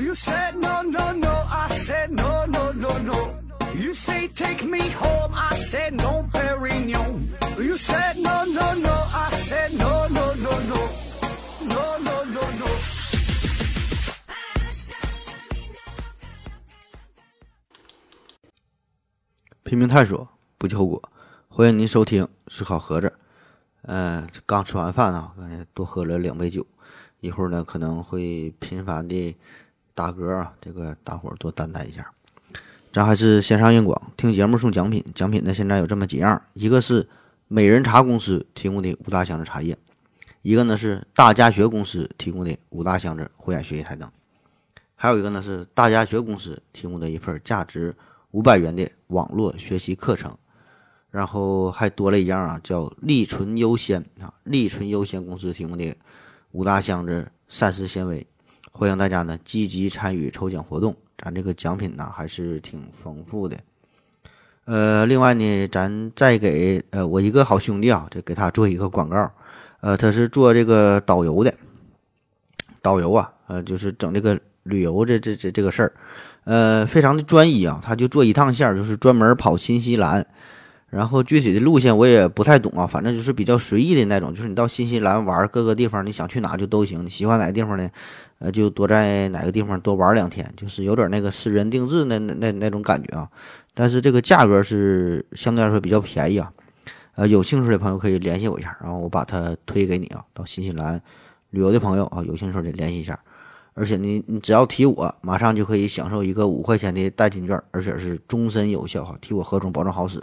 You said no, no, no. I said no, no, no, no. You say take me home. I said no, Perignon. You said no, no, no. I said no, no, no, no. No, no, no, no. 拼命探索，不计后果。欢迎您收听思考盒子。呃，刚吃完饭啊，刚才多喝了两杯酒，一会儿呢可能会频繁的打嗝啊，这个大伙儿多担待一下。咱还是线上硬广，听节目送奖品，奖品呢现在有这么几样，一个是美人茶公司提供的五大箱子茶叶，一个呢是大家学公司提供的五大箱子护眼学习台灯，还有一个呢是大家学公司提供的一份价值五百元的网络学习课程。然后还多了一样啊，叫利纯优先啊，利纯优先公司提供的五大箱子膳食纤维，欢迎大家呢积极参与抽奖活动，咱这个奖品呢还是挺丰富的。呃，另外呢，咱再给呃我一个好兄弟啊，这给他做一个广告，呃，他是做这个导游的，导游啊，呃，就是整这个旅游这这这这个事儿，呃，非常的专一啊，他就做一趟线儿，就是专门跑新西兰。然后具体的路线我也不太懂啊，反正就是比较随意的那种，就是你到新西兰玩各个地方，你想去哪就都行。你喜欢哪个地方呢？呃，就多在哪个地方多玩两天，就是有点那个私人定制那那那那种感觉啊。但是这个价格是相对来说比较便宜啊。呃，有兴趣的朋友可以联系我一下，然后我把它推给你啊。到新西兰旅游的朋友啊，有兴趣的联系一下。而且你你只要提我，马上就可以享受一个五块钱的代金券，而且是终身有效哈。提我何总保证好使。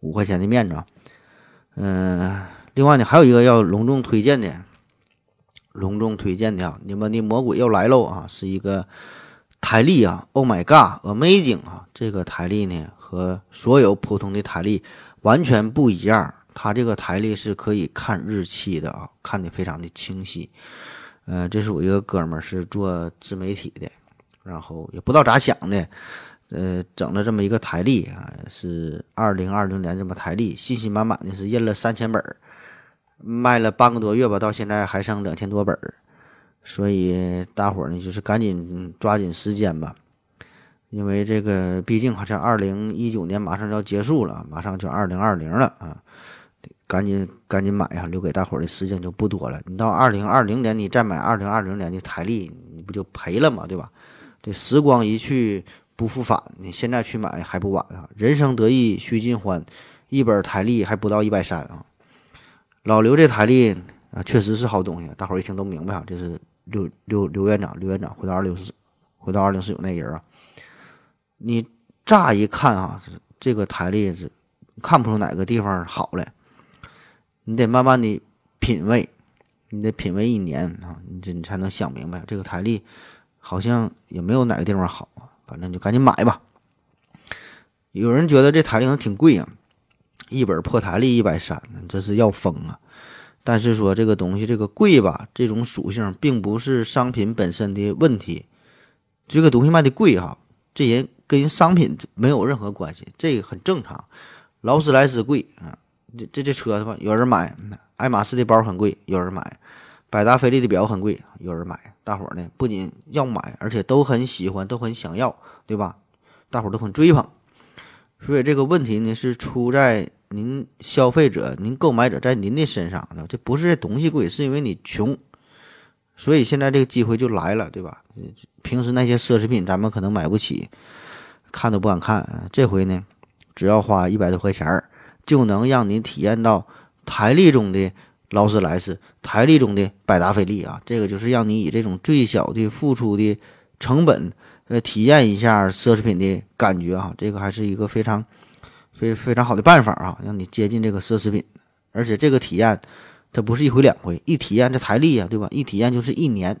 五块钱的面子啊，嗯，另外呢，还有一个要隆重推荐的，隆重推荐的啊，你们的魔鬼要来喽啊，是一个台历啊，Oh my God，Amazing 啊，这个台历呢和所有普通的台历完全不一样，它这个台历是可以看日期的啊，看的非常的清晰。呃，这是我一个哥们儿是做自媒体的，然后也不知道咋想的。呃，整了这么一个台历啊，是二零二零年这么台历，信心满满的是印了三千本儿，卖了半个多月吧，到现在还剩两千多本儿，所以大伙儿呢就是赶紧抓紧时间吧，因为这个毕竟好像二零一九年马上就要结束了，马上就二零二零了啊，赶紧赶紧买啊，留给大伙儿的时间就不多了。你到二零二零年你再买二零二零年的台历，你不就赔了吗？对吧？这时光一去。不复返，你现在去买还不晚啊！人生得意须尽欢，一本台历还不到一百三啊！老刘这台历啊，确实是好东西，大伙儿一听都明白啊，这是刘刘刘院长，刘院长回到二零四，回到二零四九那人啊。你乍一看啊，这个台历是看不出哪个地方好来，你得慢慢的品味，你得品味一年啊，你这你才能想明白这个台历好像也没有哪个地方好啊。反正就赶紧买吧。有人觉得这台历挺贵啊，一本破台历一百三，这是要疯啊！但是说这个东西这个贵吧，这种属性并不是商品本身的问题。这个东西卖的贵哈，这人跟商品没有任何关系，这个很正常。劳斯莱斯贵啊，这这这车的话，有人买；爱马仕的包很贵，有人买。百达翡丽的表很贵，有人买，大伙呢不仅要买，而且都很喜欢，都很想要，对吧？大伙都很追捧，所以这个问题呢是出在您消费者、您购买者在您的身上，这不是这东西贵，是因为你穷，所以现在这个机会就来了，对吧？平时那些奢侈品咱们可能买不起，看都不敢看，这回呢，只要花一百多块钱，就能让你体验到台历中的。劳斯莱斯台历中的百达翡丽啊，这个就是让你以这种最小的付出的成本，呃，体验一下奢侈品的感觉啊，这个还是一个非常非非常好的办法啊，让你接近这个奢侈品。而且这个体验它不是一回两回，一体验这台历啊，对吧？一体验就是一年，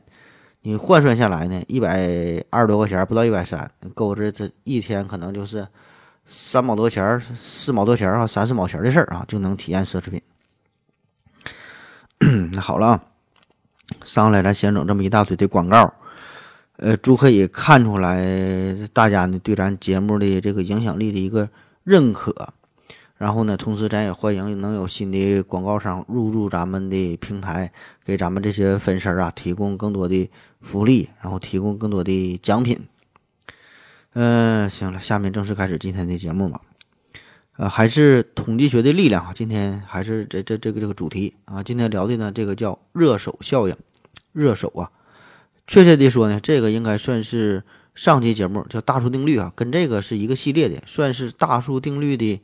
你换算下来呢，一百二十多块钱，不到一百三，够这这一天可能就是三毛多钱四毛多钱啊，三四毛钱的事儿啊，就能体验奢侈品。那好了啊，上来咱先整这么一大堆的广告，呃，就可以看出来大家呢对咱节目的这个影响力的一个认可。然后呢，同时咱也欢迎能有新的广告商入驻咱们的平台，给咱们这些粉丝啊提供更多的福利，然后提供更多的奖品。嗯，行了，下面正式开始今天的节目吧。呃，还是统计学的力量啊，今天还是这这这个这个主题啊，今天聊的呢，这个叫热手效应。热手啊，确切的说呢，这个应该算是上期节目叫大数定律啊，跟这个是一个系列的，算是大数定律的。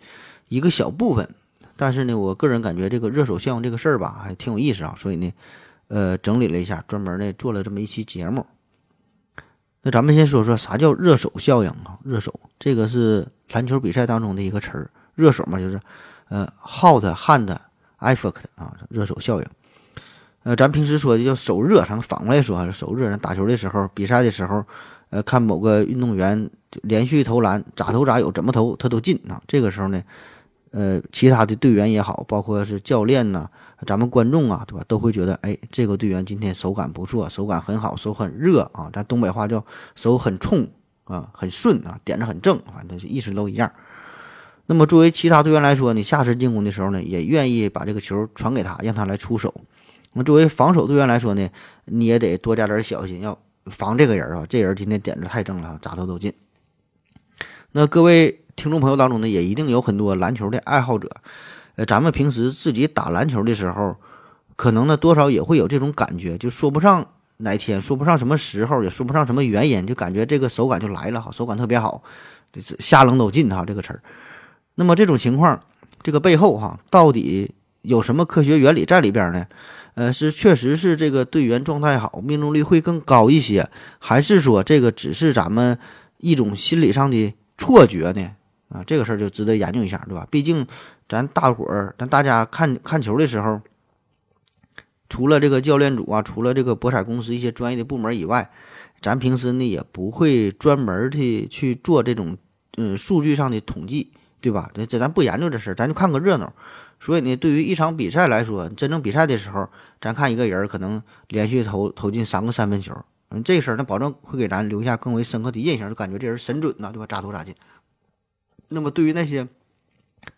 一个小部分，但是呢，我个人感觉这个热手效应这个事儿吧，还挺有意思啊，所以呢，呃，整理了一下，专门呢做了这么一期节目。那咱们先说说啥叫热手效应啊？热手这个是篮球比赛当中的一个词儿，热手嘛，就是呃，hot hand effect 啊，热手效应。呃，咱平时说的叫手热，咱反过来说，手热，打球的时候，比赛的时候，呃，看某个运动员连续投篮，咋投咋有，怎么投他都进啊，这个时候呢。呃，其他的队员也好，包括是教练呐，咱们观众啊，对吧，都会觉得，哎，这个队员今天手感不错，手感很好，手很热啊，咱东北话叫手很冲啊，很顺啊，点子很正，反正就意思都一样。那么作为其他队员来说，你下次进攻的时候呢，也愿意把这个球传给他，让他来出手。那么作为防守队员来说呢，你也得多加点小心，要防这个人啊，这人今天点子太正了，咋投都进。那各位。听众朋友当中呢，也一定有很多篮球的爱好者。呃，咱们平时自己打篮球的时候，可能呢多少也会有这种感觉，就说不上哪天，说不上什么时候，也说不上什么原因，就感觉这个手感就来了哈，手感特别好，这是瞎扔都进哈这个词儿。那么这种情况，这个背后哈，到底有什么科学原理在里边呢？呃，是确实是这个队员状态好，命中率会更高一些，还是说这个只是咱们一种心理上的错觉呢？啊，这个事儿就值得研究一下，对吧？毕竟咱大伙儿，咱大家看看球的时候，除了这个教练组啊，除了这个博彩公司一些专业的部门以外，咱平时呢也不会专门的去做这种嗯数据上的统计，对吧？这这咱不研究这事儿，咱就看个热闹。所以呢，对于一场比赛来说，真正比赛的时候，咱看一个人可能连续投投进三个三分球，嗯，这事儿那保证会给咱留下更为深刻的印象，就感觉这人神准呐，对吧？咋投咋进。那么对于那些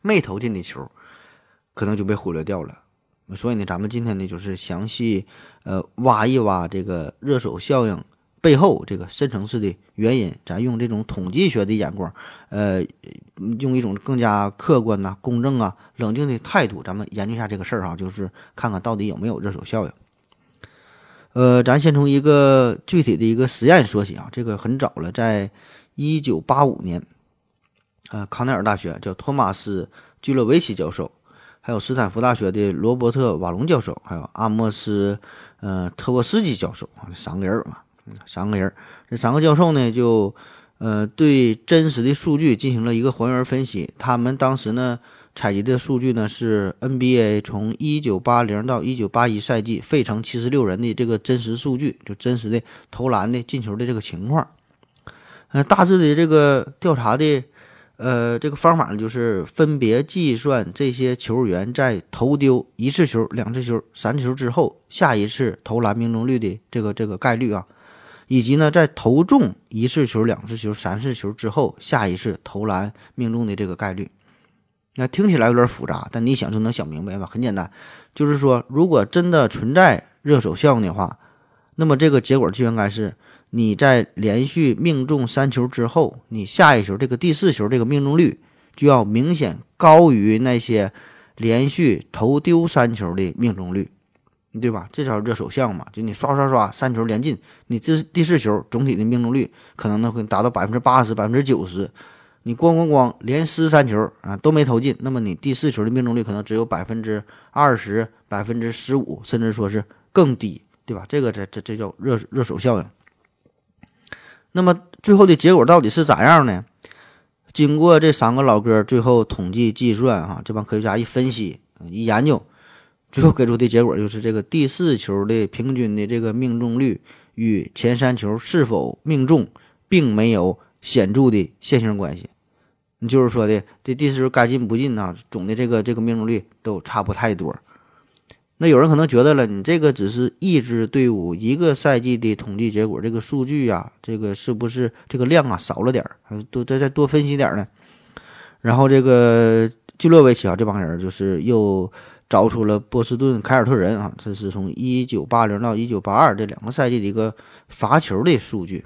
没投进的球，可能就被忽略掉了。所以呢，咱们今天呢就是详细呃挖一挖这个热手效应背后这个深层次的原因。咱用这种统计学的眼光，呃，用一种更加客观呐、公正啊、冷静的态度，咱们研究一下这个事儿哈，就是看看到底有没有热手效应。呃，咱先从一个具体的一个实验说起啊，这个很早了，在一九八五年。呃，康奈尔大学叫托马斯·居勒维奇教授，还有斯坦福大学的罗伯特·瓦隆教授，还有阿莫斯·呃特沃斯基教授啊，三个人嘛，三个人。这三个教授呢，就呃对真实的数据进行了一个还原分析。他们当时呢采集的数据呢是 NBA 从1980到1981赛季费城76人的这个真实数据，就真实的投篮的进球的这个情况。呃，大致的这个调查的。呃，这个方法呢，就是分别计算这些球员在投丢一次球、两次球、三次球之后，下一次投篮命中率的这个这个概率啊，以及呢，在投中一次球、两次球、三次球之后，下一次投篮命中的这个概率。那听起来有点复杂，但你想就能想明白吧？很简单，就是说，如果真的存在热手效应的话，那么这个结果就应该是。你在连续命中三球之后，你下一球这个第四球这个命中率就要明显高于那些连续投丢三球的命中率，对吧？这叫热手项嘛，就你刷刷刷三球连进，你这第四球总体的命中率可能呢会达到百分之八十、百分之九十。你咣咣咣连失三球啊都没投进，那么你第四球的命中率可能只有百分之二十、百分之十五，甚至说是更低，对吧？这个这这这叫热热手效应。那么最后的结果到底是咋样呢？经过这三个老哥最后统计计算，啊，这帮科学家一分析、一研究，最后给出的结果就是这个第四球的平均的这个命中率与前三球是否命中并没有显著的线性关系。你就是说的这第四球该进不进呢？总的这个这个命中率都差不太多。那有人可能觉得了，你这个只是一支队伍一个赛季的统计结果，这个数据呀，这个是不是这个量啊少了点儿？多再再多分析点儿呢？然后这个基洛维奇啊，这帮人就是又找出了波士顿凯尔特人啊，这是从一九八零到一九八二这两个赛季的一个罚球的数据，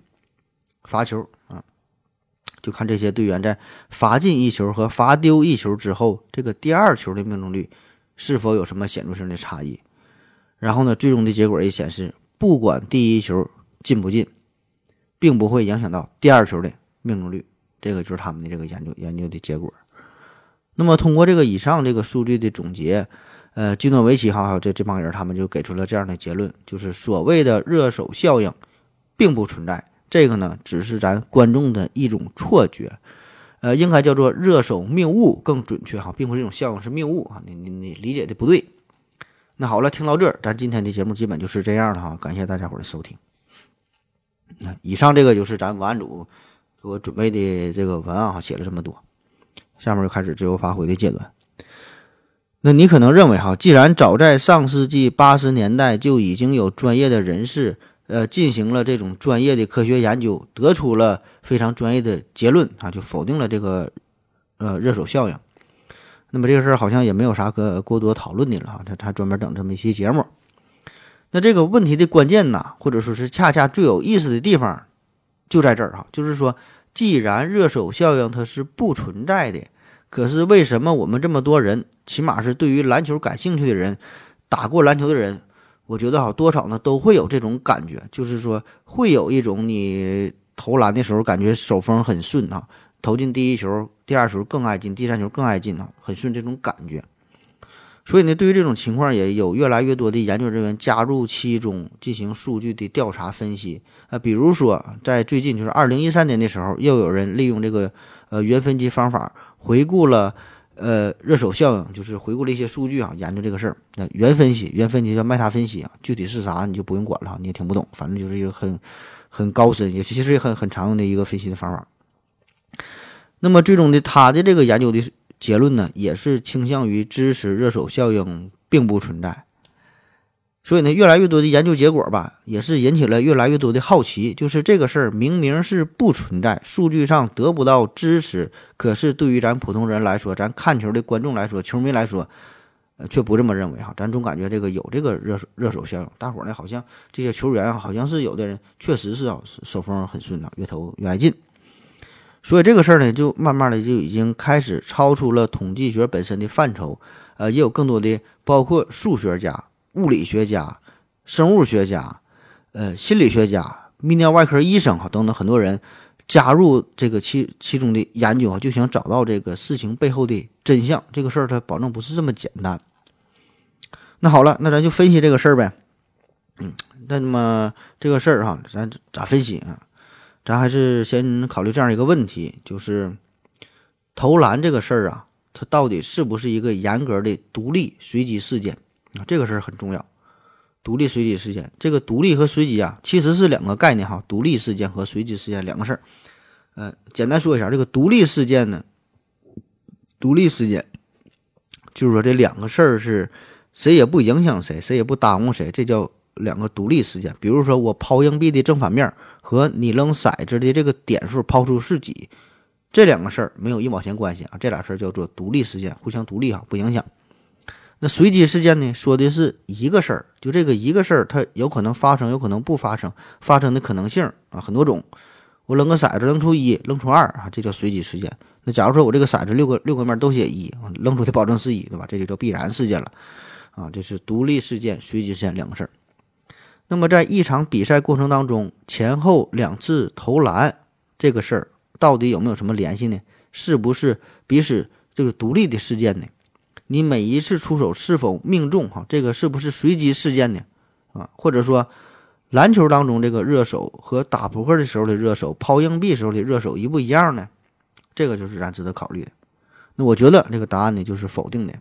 罚球啊，就看这些队员在罚进一球和罚丢一球之后，这个第二球的命中率是否有什么显著性的差异。然后呢，最终的结果也显示，不管第一球进不进，并不会影响到第二球的命中率。这个就是他们的这个研究研究的结果。那么通过这个以上这个数据的总结，呃，基诺维奇哈还有这这帮人他们就给出了这样的结论，就是所谓的热手效应并不存在，这个呢只是咱观众的一种错觉，呃，应该叫做热手命误更准确哈，并不是这种效应是命误啊，你你你理解的不对。那好了，听到这儿，咱今天的节目基本就是这样了哈，感谢大家伙的收听。那以上这个就是咱文案组给我准备的这个文案哈，写了这么多。下面就开始自由发挥的阶段。那你可能认为哈，既然早在上世纪八十年代就已经有专业的人士呃进行了这种专业的科学研究，得出了非常专业的结论啊，就否定了这个呃热手效应。那么这个事儿好像也没有啥可过多讨论的了哈，他他专门整这么一期节目。那这个问题的关键呐，或者说是恰恰最有意思的地方就在这儿哈，就是说。既然热手效应它是不存在的，可是为什么我们这么多人，起码是对于篮球感兴趣的人，打过篮球的人，我觉得哈多少呢都会有这种感觉，就是说会有一种你投篮的时候感觉手风很顺啊，投进第一球、第二球更爱进，第三球更爱进啊，很顺这种感觉。所以呢，对于这种情况，也有越来越多的研究人员加入其中进行数据的调查分析。啊，比如说在最近，就是二零一三年的时候，又有人利用这个呃原分级方法回顾了呃热手效应，就是回顾了一些数据啊，研究这个事儿。那原分析，原分析叫麦塔分析啊，具体是啥你就不用管了，你也听不懂，反正就是一个很 很高深，也其实也很很常用的一个分析的方法。那么最终的他的这个研究的。结论呢，也是倾向于支持热手效应并不存在，所以呢，越来越多的研究结果吧，也是引起了越来越多的好奇。就是这个事儿明明是不存在，数据上得不到支持，可是对于咱普通人来说，咱看球的观众来说，球迷来说，呃，却不这么认为哈。咱总感觉这个有这个热热手效应，大伙儿呢好像这些球员啊好像是有的人确实是啊，手风很顺啊，越投越爱进。所以这个事儿呢，就慢慢的就已经开始超出了统计学本身的范畴，呃，也有更多的包括数学家、物理学家、生物学家、呃，心理学家、泌尿外科医生哈等等很多人加入这个其其中的研究啊，就想找到这个事情背后的真相。这个事儿它保证不是这么简单。那好了，那咱就分析这个事儿呗。嗯，那么这个事儿哈，咱咋分析啊？咱还是先考虑这样一个问题，就是投篮这个事儿啊，它到底是不是一个严格的独立随机事件啊？这个事儿很重要。独立随机事件，这个独立和随机啊，其实是两个概念哈。独立事件和随机事件两个事儿。呃，简单说一下，这个独立事件呢，独立事件就是说这两个事儿是谁也不影响谁，谁也不耽误谁，这叫两个独立事件。比如说我抛硬币的正反面。和你扔骰子的这个点数抛出是几，这两个事儿没有一毛钱关系啊，这俩事儿叫做独立事件，互相独立哈，不影响。那随机事件呢，说的是一个事儿，就这个一个事儿，它有可能发生，有可能不发生，发生的可能性啊很多种。我扔个骰子，扔出一，扔出二啊，这叫随机事件。那假如说我这个骰子六个六个面都写一啊，扔出的保证是一，对吧？这就叫必然事件了啊，这是独立事件、随机事件两个事儿。那么，在一场比赛过程当中，前后两次投篮这个事儿到底有没有什么联系呢？是不是彼此就是独立的事件呢？你每一次出手是否命中？哈，这个是不是随机事件呢？啊，或者说篮球当中这个热手和打扑克的时候的热手、抛硬币时候的热手一不一样呢？这个就是咱值得考虑的。那我觉得这个答案呢就是否定的。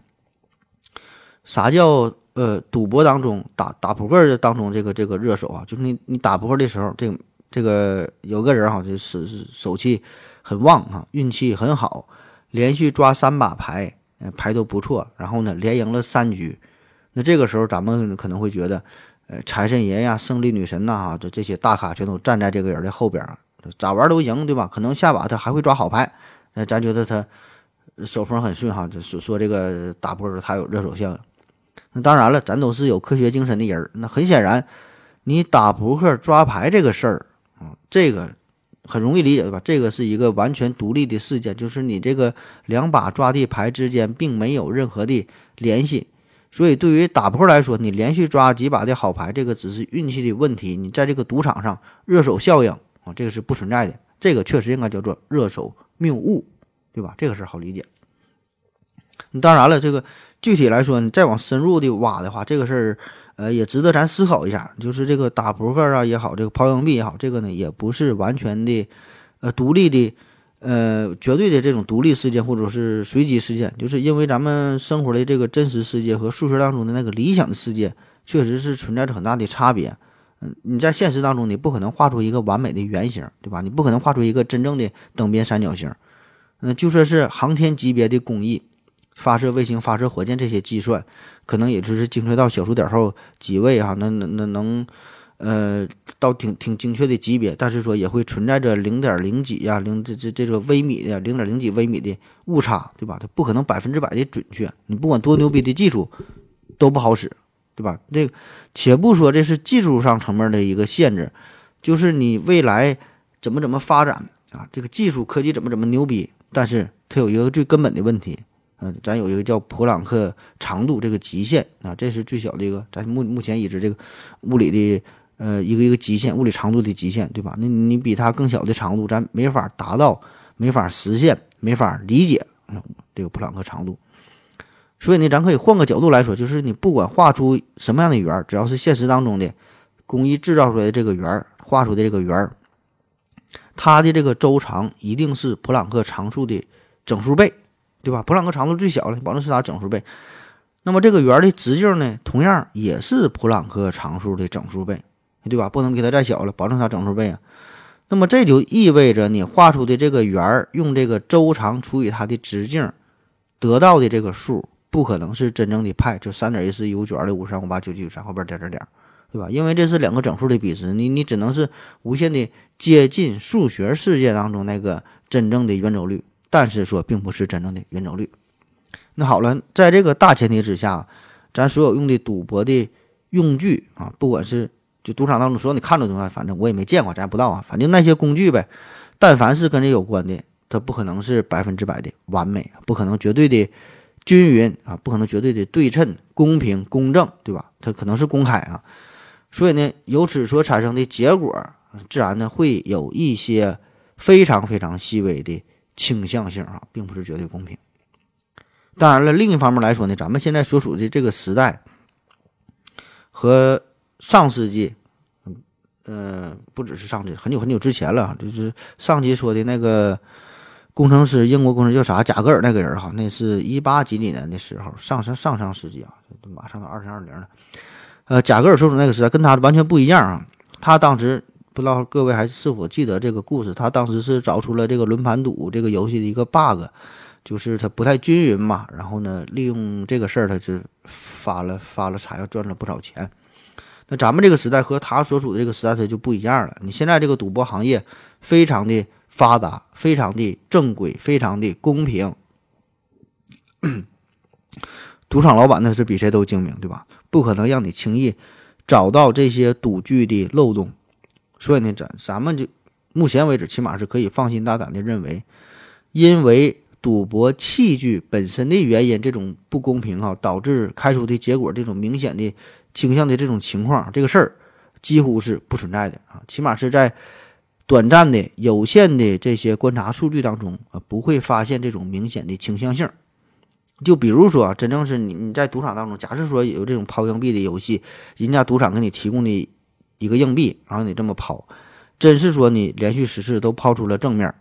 啥叫？呃，赌博当中打打扑克的当中，这个这个热手啊，就是你你打扑克的时候，这个这个有个人哈，就是手气很旺啊，运气很好，连续抓三把牌，牌都不错，然后呢连赢了三局。那这个时候咱们可能会觉得，呃，财神爷呀、胜利女神呐，哈，这这些大咖全都站在这个人的后边，咋玩都赢，对吧？可能下把他还会抓好牌，那咱觉得他手风很顺哈，就说说这个打扑克他有热手效应。那当然了，咱都是有科学精神的人儿，那很显然，你打扑克抓牌这个事儿啊，这个很容易理解对吧？这个是一个完全独立的事件，就是你这个两把抓地牌之间并没有任何的联系。所以，对于打扑克来说，你连续抓几把的好牌，这个只是运气的问题。你在这个赌场上热手效应啊，这个是不存在的。这个确实应该叫做热手谬误，对吧？这个事儿好理解。当然了，这个具体来说，你再往深入的挖的话，这个事儿，呃，也值得咱思考一下。就是这个打扑克啊也好，这个抛硬币也好，这个呢也不是完全的，呃，独立的。呃，绝对的这种独立事件或者是随机事件，就是因为咱们生活的这个真实世界和数学当中的那个理想的世界，确实是存在着很大的差别。嗯，你在现实当中，你不可能画出一个完美的圆形，对吧？你不可能画出一个真正的等边三角形。嗯，就说是航天级别的工艺，发射卫星、发射火箭这些计算，可能也就是精确到小数点后几位哈，那那那能。呃，到挺挺精确的级别，但是说也会存在着零点零几呀，零这这这个微米的零点零几微米的误差，对吧？它不可能百分之百的准确，你不管多牛逼的技术都不好使，对吧？这个且不说这是技术上层面的一个限制，就是你未来怎么怎么发展啊，这个技术科技怎么怎么牛逼，但是它有一个最根本的问题，嗯，咱有一个叫普朗克长度这个极限啊，这是最小的一个，咱目目前已知这个物理的。呃，一个一个极限，物理长度的极限，对吧？那你比它更小的长度，咱没法达到，没法实现，没法理解这个普朗克长度。所以呢，咱可以换个角度来说，就是你不管画出什么样的圆，只要是现实当中的工艺制造出来的这个圆，画出的这个圆，它的这个周长一定是普朗克常数的整数倍，对吧？普朗克长度最小了，保证是它整数倍。那么这个圆的直径呢，同样也是普朗克常数的整数倍。对吧？不能给它再小了，保证它整数倍啊。那么这就意味着你画出的这个圆儿，用这个周长除以它的直径得到的这个数，不可能是真正的派，就三点一四一五九二六五三五八九九三后边点点点，对吧？因为这是两个整数的比值，你你只能是无限的接近数学世界当中那个真正的圆周率，但是说并不是真正的圆周率。那好了，在这个大前提之下，咱所有用的赌博的用具啊，不管是就赌场当中所有你看到的东西，反正我也没见过，咱不知道啊。反正那些工具呗，但凡是跟这有关的，它不可能是百分之百的完美，不可能绝对的均匀啊，不可能绝对的对称、公平、公正，对吧？它可能是公开啊。所以呢，由此所产生的结果，自然呢会有一些非常非常细微的倾向性啊，并不是绝对公平。当然了，另一方面来说呢，咱们现在所处的这个时代和上世纪，嗯，不只是上世纪，很久很久之前了，就是上期说的那个工程师，英国工程师叫啥？贾格尔那个人哈，那是一八几几年的时候，上上上上世纪啊，马上到二零二零了。呃，贾格尔所处那个时代跟他完全不一样啊。他当时不知道各位还是否记得这个故事？他当时是找出了这个轮盘赌这个游戏的一个 bug，就是它不太均匀嘛。然后呢，利用这个事儿，他就发了发了财，要赚了不少钱。那咱们这个时代和他所处的这个时代，它就不一样了。你现在这个赌博行业非常的发达，非常的正规，非常的公平。赌场老板那是比谁都精明，对吧？不可能让你轻易找到这些赌具的漏洞。所以呢，咱咱们就目前为止，起码是可以放心大胆的认为，因为赌博器具本身的原因，这种不公平啊，导致开出的结果这种明显的。倾向的这种情况，这个事儿几乎是不存在的啊，起码是在短暂的、有限的这些观察数据当中啊，不会发现这种明显的倾向性。就比如说，真正是你你在赌场当中，假设说有这种抛硬币的游戏，人家赌场给你提供的一个硬币，然后你这么抛，真是说你连续十次都抛出了正面。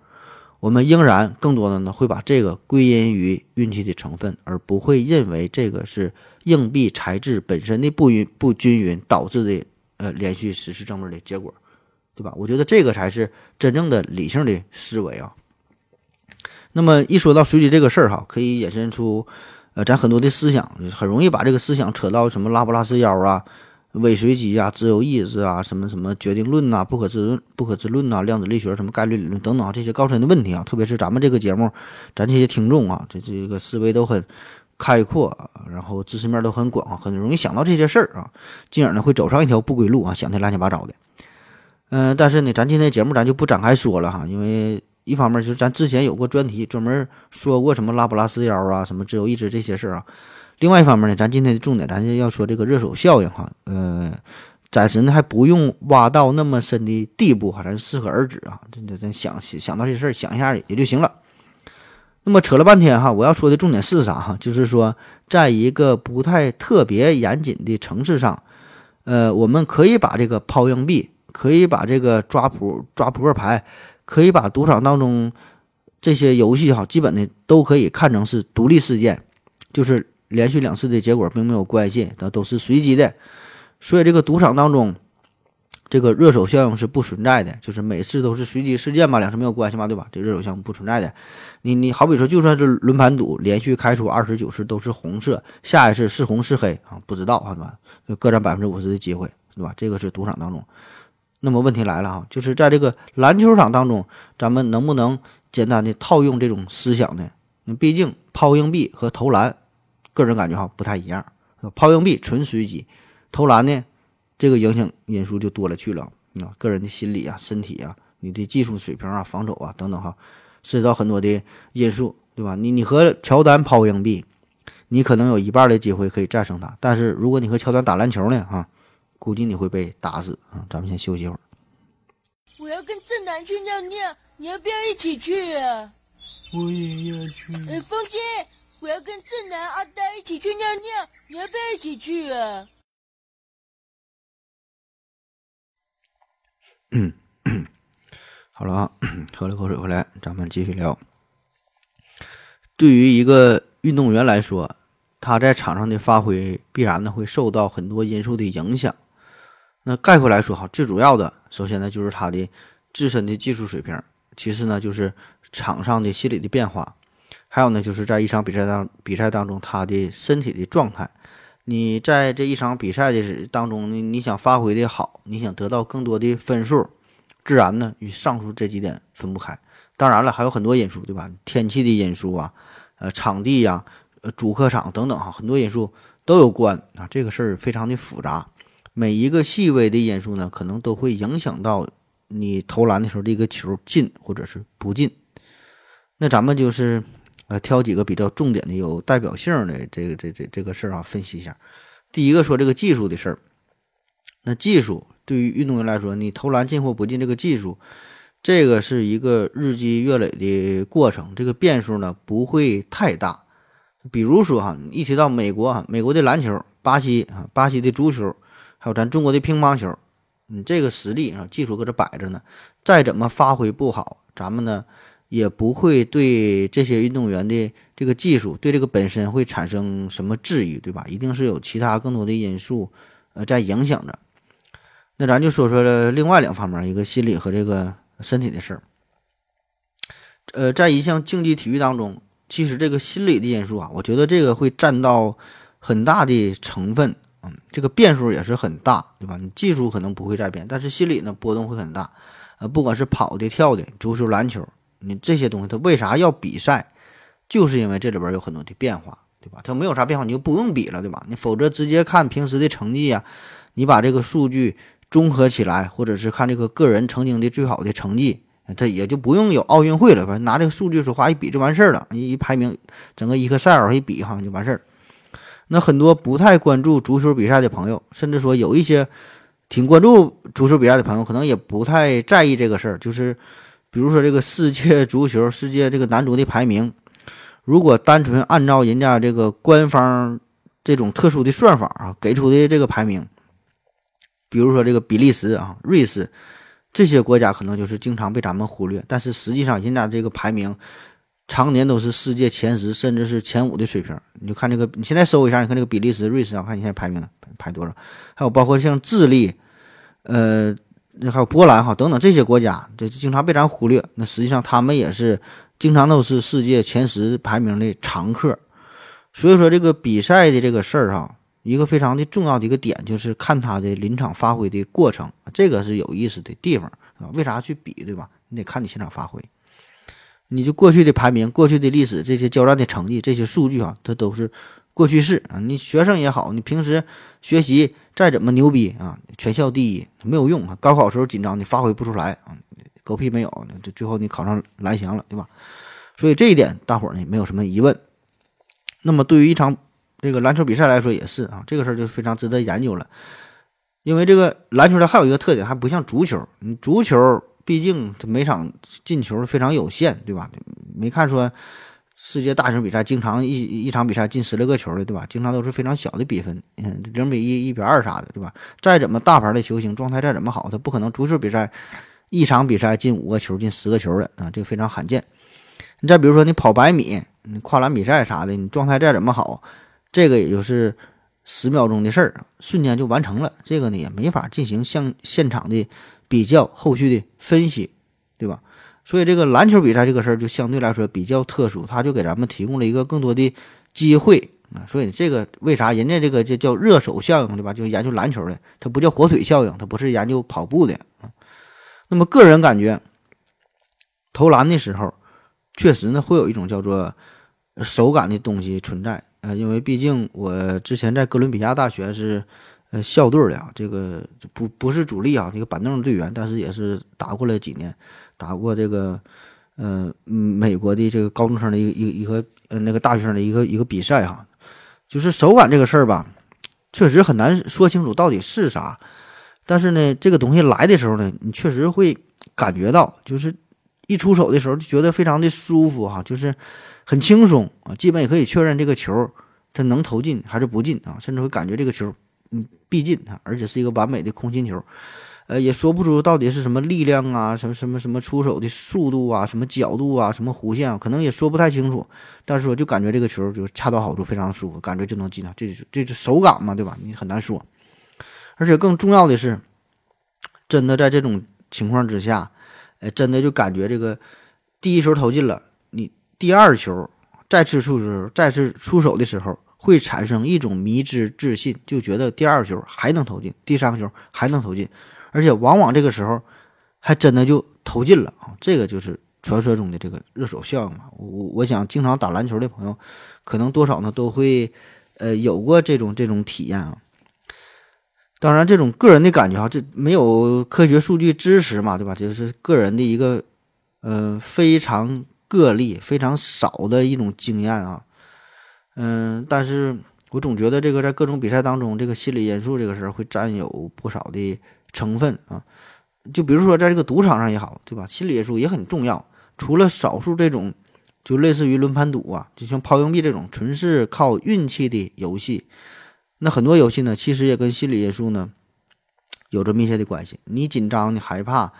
我们仍然更多的呢会把这个归因于运气的成分，而不会认为这个是硬币材质本身的不匀不均匀导致的呃连续十次正面的结果，对吧？我觉得这个才是真正的理性的思维啊。那么一说到随机这个事儿哈，可以衍生出呃咱很多的思想，很容易把这个思想扯到什么拉不拉斯腰啊，伪随机啊、自由意志啊、什么什么决定论呐、不可知论、不可知论呐、量子力学、什么概率理论等等啊，这些高深的问题啊，特别是咱们这个节目，咱这些听众啊，这这个思维都很开阔，然后知识面都很广，很容易想到这些事儿啊，进而呢会走上一条不归路啊，想的乱七八糟的。嗯，但是呢，咱今天节目咱就不展开说了哈，因为一方面就是咱之前有过专题专门说过什么拉普拉斯妖啊、什么自由意志这些事儿啊。另外一方面呢，咱今天的重点，咱就要说这个热手效应哈。呃，暂时呢还不用挖到那么深的地步哈，咱适可而止啊。真的，咱想想到这事儿，想一下也就行了。那么扯了半天哈，我要说的重点是啥哈？就是说，在一个不太特别严谨的城市上，呃，我们可以把这个抛硬币，可以把这个抓扑抓扑克牌，可以把赌场当中这些游戏哈，基本的都可以看成是独立事件，就是。连续两次的结果并没有关系，那都是随机的，所以这个赌场当中，这个热手效应是不存在的，就是每次都是随机事件嘛，两次没有关系嘛，对吧？这热手效应不存在的。你你好比说，就算是轮盘赌，连续开出二十九次都是红色，下一次是红是黑啊？不知道啊，对吧？各占百分之五十的机会，对吧？这个是赌场当中。那么问题来了哈，就是在这个篮球场当中，咱们能不能简单的套用这种思想呢？你毕竟抛硬币和投篮。个人感觉哈不太一样，抛硬币纯随机，投篮呢，这个影响因素就多了去了啊，个人的心理啊、身体啊、你的技术水平啊、防守啊等等哈，涉及到很多的因素，对吧？你你和乔丹抛硬币，你可能有一半的机会可以战胜他，但是如果你和乔丹打篮球呢，哈，估计你会被打死啊。咱们先休息一会儿。我要跟正南去尿尿，你要不要一起去啊？我也要去。哎，风姐。我要跟正南、阿呆一起去尿尿，你要不要一起去啊？嗯，好了啊，喝了口水回来，咱们继续聊。对于一个运动员来说，他在场上的发挥必然呢会受到很多因素的影响。那概括来说哈，最主要的，首先呢就是他的自身的技术水平，其次呢就是场上的心理的变化。还有呢，就是在一场比赛当比赛当中，他的身体的状态。你在这一场比赛的当中你，你想发挥的好，你想得到更多的分数，自然呢与上述这几点分不开。当然了，还有很多因素，对吧？天气的因素啊，呃，场地呀，呃，主客场等等哈，很多因素都有关啊。这个事儿非常的复杂，每一个细微的因素呢，可能都会影响到你投篮的时候这个球进或者是不进。那咱们就是。呃，挑几个比较重点的、有代表性的这个、这、这、这个事儿啊，分析一下。第一个说这个技术的事儿。那技术对于运动员来说，你投篮进或不进，这个技术，这个是一个日积月累的过程，这个变数呢不会太大。比如说哈，一提到美国啊，美国的篮球、巴西啊、巴西的足球，还有咱中国的乒乓球，你这个实力啊，技术搁这摆着呢，再怎么发挥不好，咱们呢？也不会对这些运动员的这个技术，对这个本身会产生什么质疑，对吧？一定是有其他更多的因素，呃，在影响着。那咱就说说另外两方面，一个心理和这个身体的事儿。呃，在一项竞技体育当中，其实这个心理的因素啊，我觉得这个会占到很大的成分，嗯，这个变数也是很大，对吧？你技术可能不会再变，但是心理呢波动会很大，呃，不管是跑的、跳的，足球、篮球。你这些东西，它为啥要比赛？就是因为这里边有很多的变化，对吧？它没有啥变化，你就不用比了，对吧？你否则直接看平时的成绩呀，你把这个数据综合起来，或者是看这个个人曾经的最好的成绩，它也就不用有奥运会了，反正拿这个数据说话一比就完事儿了，一排名整个一个赛尔一比哈就完事儿。那很多不太关注足球比赛的朋友，甚至说有一些挺关注足球比赛的朋友，可能也不太在意这个事儿，就是。比如说这个世界足球世界这个男足的排名，如果单纯按照人家这个官方这种特殊的算法啊给出的这个排名，比如说这个比利时啊、瑞士这些国家可能就是经常被咱们忽略，但是实际上人家这个排名常年都是世界前十甚至是前五的水平。你就看这个，你现在搜一下，你看这个比利时、瑞士啊，看你现在排名排多少？还有包括像智利，呃。那还有波兰哈等等这些国家，这经常被咱忽略。那实际上他们也是经常都是世界前十排名的常客。所以说这个比赛的这个事儿哈，一个非常的重要的一个点就是看他的临场发挥的过程，这个是有意思的地方啊。为啥去比，对吧？你得看你现场发挥。你就过去的排名、过去的历史、这些交战的成绩、这些数据啊，它都是过去式啊。你学生也好，你平时学习再怎么牛逼啊，全校第一没有用啊。高考时候紧张，你发挥不出来啊，狗屁没有，这最后你考上蓝翔了，对吧？所以这一点大伙儿呢没有什么疑问。那么对于一场这个篮球比赛来说也是啊，这个事儿就非常值得研究了。因为这个篮球它还有一个特点，还不像足球，你足球。毕竟它每场进球非常有限，对吧？没看说世界大型比赛经常一一场比赛进十来个球的，对吧？经常都是非常小的比分，嗯，零比一、一比二啥的，对吧？再怎么大牌的球星，状态再怎么好，他不可能足球比赛一场比赛进五个球、进十个球的啊，这个非常罕见。你再比如说你跑百米、你跨栏比赛啥的，你状态再怎么好，这个也就是十秒钟的事儿，瞬间就完成了，这个呢也没法进行像现场的。比较后续的分析，对吧？所以这个篮球比赛这个事儿就相对来说比较特殊，它就给咱们提供了一个更多的机会啊。所以这个为啥人家这个就叫热手效应，对吧？就研究篮球的，它不叫火腿效应，它不是研究跑步的啊。那么个人感觉，投篮的时候确实呢会有一种叫做手感的东西存在呃，因为毕竟我之前在哥伦比亚大学是。呃，校队的啊，这个不不是主力啊，这个板凳队员，但是也是打过了几年，打过这个，呃，美国的这个高中生的一个一一个呃那个大学生的一个一个比赛哈，就是手感这个事儿吧，确实很难说清楚到底是啥，但是呢，这个东西来的时候呢，你确实会感觉到，就是一出手的时候就觉得非常的舒服哈，就是很轻松啊，基本也可以确认这个球它能投进还是不进啊，甚至会感觉这个球。嗯，必进啊，而且是一个完美的空心球，呃，也说不出到底是什么力量啊，什么什么什么出手的速度啊，什么角度啊，什么弧线啊，可能也说不太清楚。但是说就感觉这个球就恰到好处，非常舒服，感觉就能进啊，这是这是手感嘛，对吧？你很难说。而且更重要的是，真的在这种情况之下，呃，真的就感觉这个第一球投进了，你第二球再次出手，再次出手的时候。会产生一种迷之自信，就觉得第二球还能投进，第三个球还能投进，而且往往这个时候还真的就投进了啊！这个就是传说中的这个热手效应嘛。我我想，经常打篮球的朋友，可能多少呢都会呃有过这种这种体验啊。当然，这种个人的感觉啊，这没有科学数据支持嘛，对吧？就是个人的一个呃非常个例、非常少的一种经验啊。嗯，但是我总觉得这个在各种比赛当中，这个心理因素这个事儿会占有不少的成分啊。就比如说在这个赌场上也好，对吧？心理因素也很重要。除了少数这种，就类似于轮盘赌啊，就像抛硬币这种纯是靠运气的游戏，那很多游戏呢，其实也跟心理因素呢有着密切的关系。你紧张，你害怕，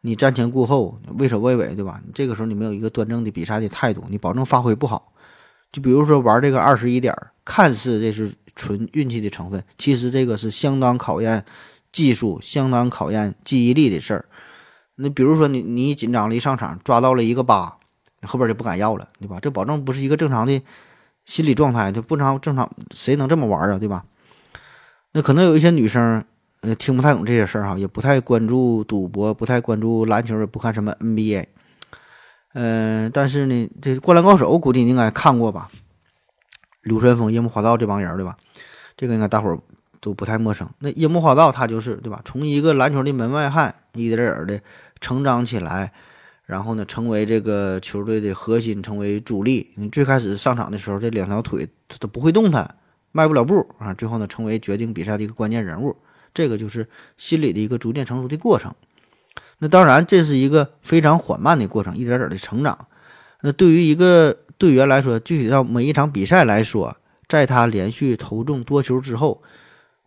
你瞻前顾后，畏首畏尾，对吧？你这个时候你没有一个端正的比赛的态度，你保证发挥不好。就比如说玩这个二十一点，看似这是纯运气的成分，其实这个是相当考验技术、相当考验记忆力的事儿。那比如说你你紧张了，一上场抓到了一个八，后边就不敢要了，对吧？这保证不是一个正常的心理状态，就不常正常，谁能这么玩啊，对吧？那可能有一些女生呃听不太懂这些事儿哈，也不太关注赌博，不太关注篮球，也不看什么 NBA。嗯，但是呢，这《灌篮高手》估计你应该看过吧？流川枫、樱木花道这帮人，对吧？这个应该大伙儿都不太陌生。那樱木花道他就是，对吧？从一个篮球的门外汉，一点点的成长起来，然后呢，成为这个球队的核心，成为主力。你最开始上场的时候，这两条腿他都不会动弹，迈不了步啊。最后呢，成为决定比赛的一个关键人物。这个就是心理的一个逐渐成熟的过程。那当然，这是一个非常缓慢的过程，一点点的成长。那对于一个队员来说，具体到每一场比赛来说，在他连续投中多球之后，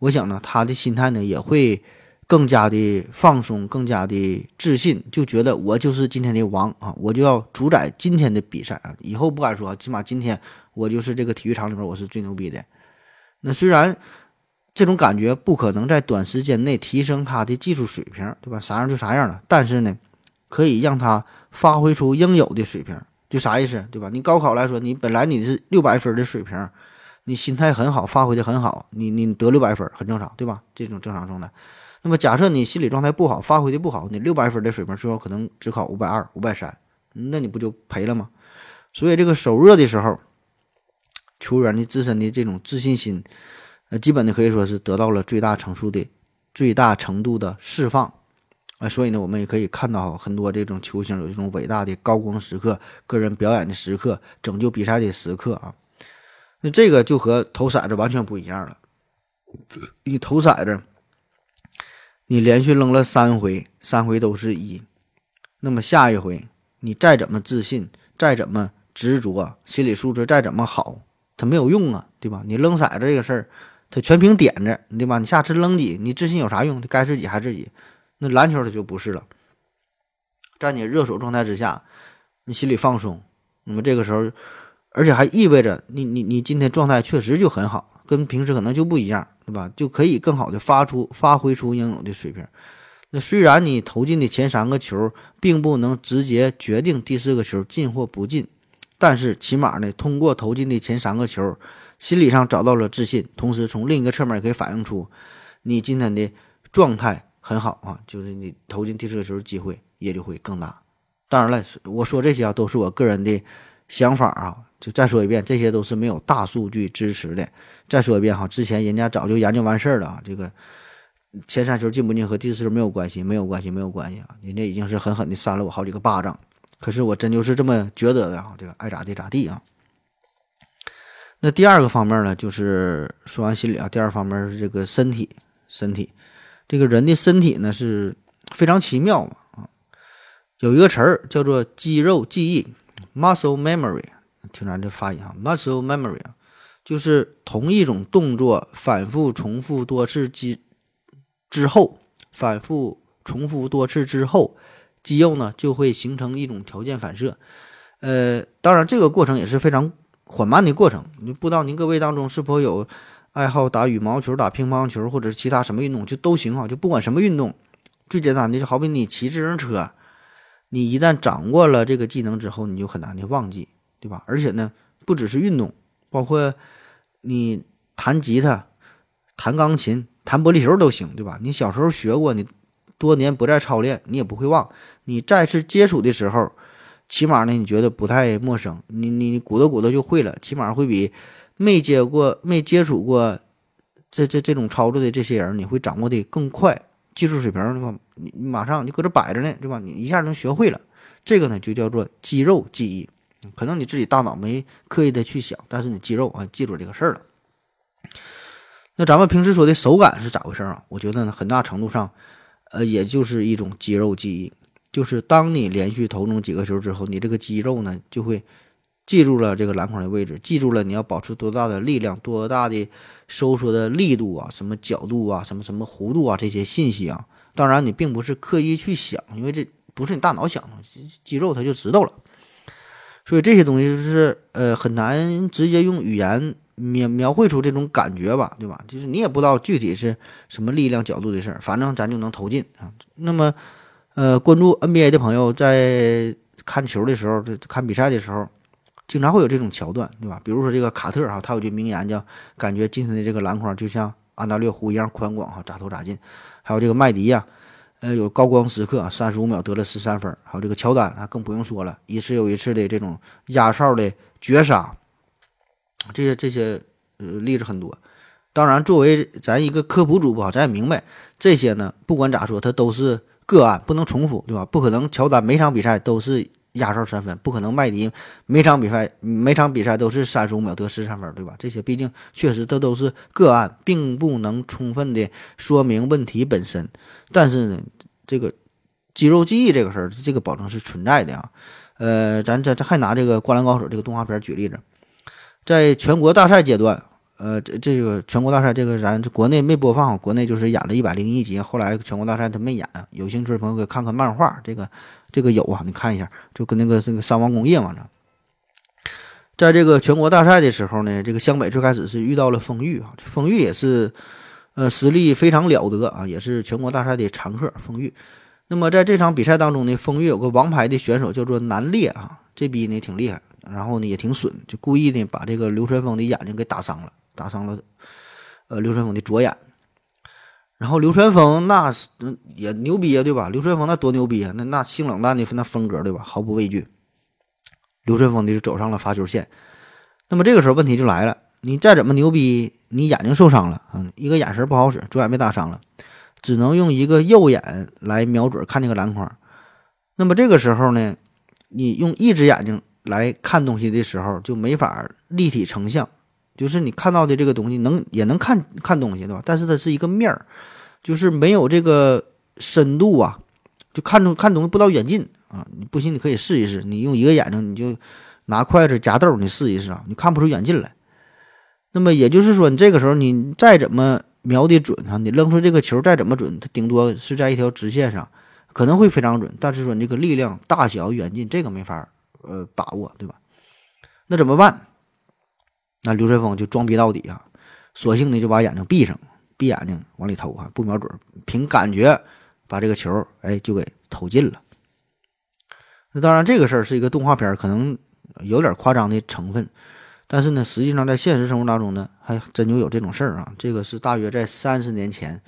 我想呢，他的心态呢也会更加的放松，更加的自信，就觉得我就是今天的王啊，我就要主宰今天的比赛啊，以后不敢说，起码今天我就是这个体育场里面我是最牛逼的。那虽然。这种感觉不可能在短时间内提升他的技术水平，对吧？啥样就啥样了。但是呢，可以让他发挥出应有的水平。就啥意思，对吧？你高考来说，你本来你是六百分的水平，你心态很好，发挥的很好，你你得六百分很正常，对吧？这种正常状态。那么假设你心理状态不好，发挥的不好，你六百分的水平最后可能只考五百二、五百三，那你不就赔了吗？所以这个手热的时候，球员的自身的这种自信心，呃，基本的可以说是得到了最大程度的、最大程度的释放。啊，所以呢，我们也可以看到很多这种球星有这种伟大的高光时刻、个人表演的时刻、拯救比赛的时刻啊。那这个就和投骰子完全不一样了。你投骰子，你连续扔了三回，三回都是一，那么下一回你再怎么自信，再怎么执着，心理素质再怎么好，它没有用啊，对吧？你扔骰子这个事儿，它全凭点子，对吧？你下次扔几，你自信有啥用？该是几还是几？那篮球它就不是了，在你热手状态之下，你心里放松，那么这个时候，而且还意味着你你你今天状态确实就很好，跟平时可能就不一样，对吧？就可以更好的发出发挥出应有的水平。那虽然你投进的前三个球并不能直接决定第四个球进或不进，但是起码呢，通过投进的前三个球，心理上找到了自信，同时从另一个侧面也可以反映出你今天的状态。很好啊，就是你投进第四个球机会也就会更大。当然了，我说这些啊都是我个人的想法啊。就再说一遍，这些都是没有大数据支持的。再说一遍哈，之前人家早就研究完事儿了啊。这个前三球进不进和第四球没有关系，没有关系，没有关系啊。人家已经是狠狠的扇了我好几个巴掌。可是我真就是这么觉得的啊。这个爱咋地咋地啊。那第二个方面呢，就是说完心理啊，第二方面是这个身体，身体。这个人的身体呢是非常奇妙嘛啊，有一个词儿叫做肌肉记忆 （muscle memory），听咱这发音啊，muscle memory 啊，就是同一种动作反复重复多次之之后，反复重复多次之后，肌肉呢就会形成一种条件反射。呃，当然这个过程也是非常缓慢的过程。你不知道您各位当中是否有？爱好打羽毛球、打乒乓球，或者是其他什么运动，就都行哈。就不管什么运动，最简单的就好比你骑自行车，你一旦掌握了这个技能之后，你就很难的忘记，对吧？而且呢，不只是运动，包括你弹吉他、弹钢琴、弹玻璃球都行，对吧？你小时候学过，你多年不再操练，你也不会忘。你再次接触的时候，起码呢，你觉得不太陌生，你你鼓捣鼓捣就会了，起码会比。没接过、没接触过这这这种操作的这些人，你会掌握的更快，技术水平对吧？你马上就搁这摆着呢，对吧？你一下能学会了，这个呢就叫做肌肉记忆。可能你自己大脑没刻意的去想，但是你肌肉啊记住这个事儿了。那咱们平时说的手感是咋回事啊？我觉得呢，很大程度上，呃，也就是一种肌肉记忆，就是当你连续投中几个球之后，你这个肌肉呢就会。记住了这个篮筐的位置，记住了你要保持多大的力量、多大的收缩的力度啊，什么角度啊，什么什么弧度啊，这些信息啊，当然你并不是刻意去想，因为这不是你大脑想的，肌肉它就知道了。所以这些东西就是呃很难直接用语言描描绘出这种感觉吧，对吧？就是你也不知道具体是什么力量、角度的事儿，反正咱就能投进啊。那么呃，关注 NBA 的朋友在看球的时候，这看比赛的时候。经常会有这种桥段，对吧？比如说这个卡特哈，他有句名言叫“感觉今天的这个篮筐就像安大略湖一样宽广哈，咋投咋进”。还有这个麦迪呀，呃，有高光时刻，三十五秒得了十三分。还有这个乔丹啊，更不用说了，一次又一次的这种压哨的绝杀，这些这些呃例子很多。当然，作为咱一个科普主播，咱也明白这些呢，不管咋说，它都是个案，不能重复，对吧？不可能乔丹每场比赛都是。压哨三分不可能，麦迪每场比赛每场比赛都是三十五秒得十三分，对吧？这些毕竟确实这都是个案，并不能充分的说明问题本身。但是呢，这个肌肉记忆这个事儿，这个保证是存在的啊。呃，咱咱咱还拿这个《灌篮高手》这个动画片举例子，在全国大赛阶段，呃，这这个全国大赛这个咱国内没播放，国内就是演了一百零一集，后来全国大赛他没演。有兴趣的朋友可以看看漫画，这个。这个有啊，你看一下，就跟那个这个三王工业嘛。在这个全国大赛的时候呢，这个湘北最开始是遇到了丰裕啊，这丰裕也是，呃，实力非常了得啊，也是全国大赛的常客。丰裕，那么在这场比赛当中呢，丰裕有个王牌的选手叫做南烈啊，这逼呢挺厉害，然后呢也挺损，就故意呢把这个流川枫的眼睛给打伤了。打伤了呃流川枫的左眼。然后流川枫那是也牛逼啊，对吧？流川枫那多牛逼啊，那那性冷淡的那风格，对吧？毫不畏惧。流川枫的就走上了罚球线。那么这个时候问题就来了，你再怎么牛逼，你眼睛受伤了嗯，一个眼神不好使，左眼被打伤了，只能用一个右眼来瞄准看这个篮筐。那么这个时候呢，你用一只眼睛来看东西的时候，就没法立体成像，就是你看到的这个东西能也能看看东西，对吧？但是它是一个面儿。就是没有这个深度啊，就看中看东西不到远近啊。你不行，你可以试一试。你用一个眼睛，你就拿筷子夹豆，你试一试啊，你看不出远近来。那么也就是说，你这个时候你再怎么瞄的准啊，你扔出这个球再怎么准，它顶多是在一条直线上，可能会非常准，但是说你这个力量大小远近这个没法呃把握，对吧？那怎么办？那流川枫就装逼到底啊，索性呢就把眼睛闭上。闭眼睛往里投啊，不瞄准，凭感觉把这个球哎就给投进了。那当然，这个事儿是一个动画片，可能有点夸张的成分，但是呢，实际上在现实生活当中呢，还真就有这种事儿啊。这个是大约在三十年前，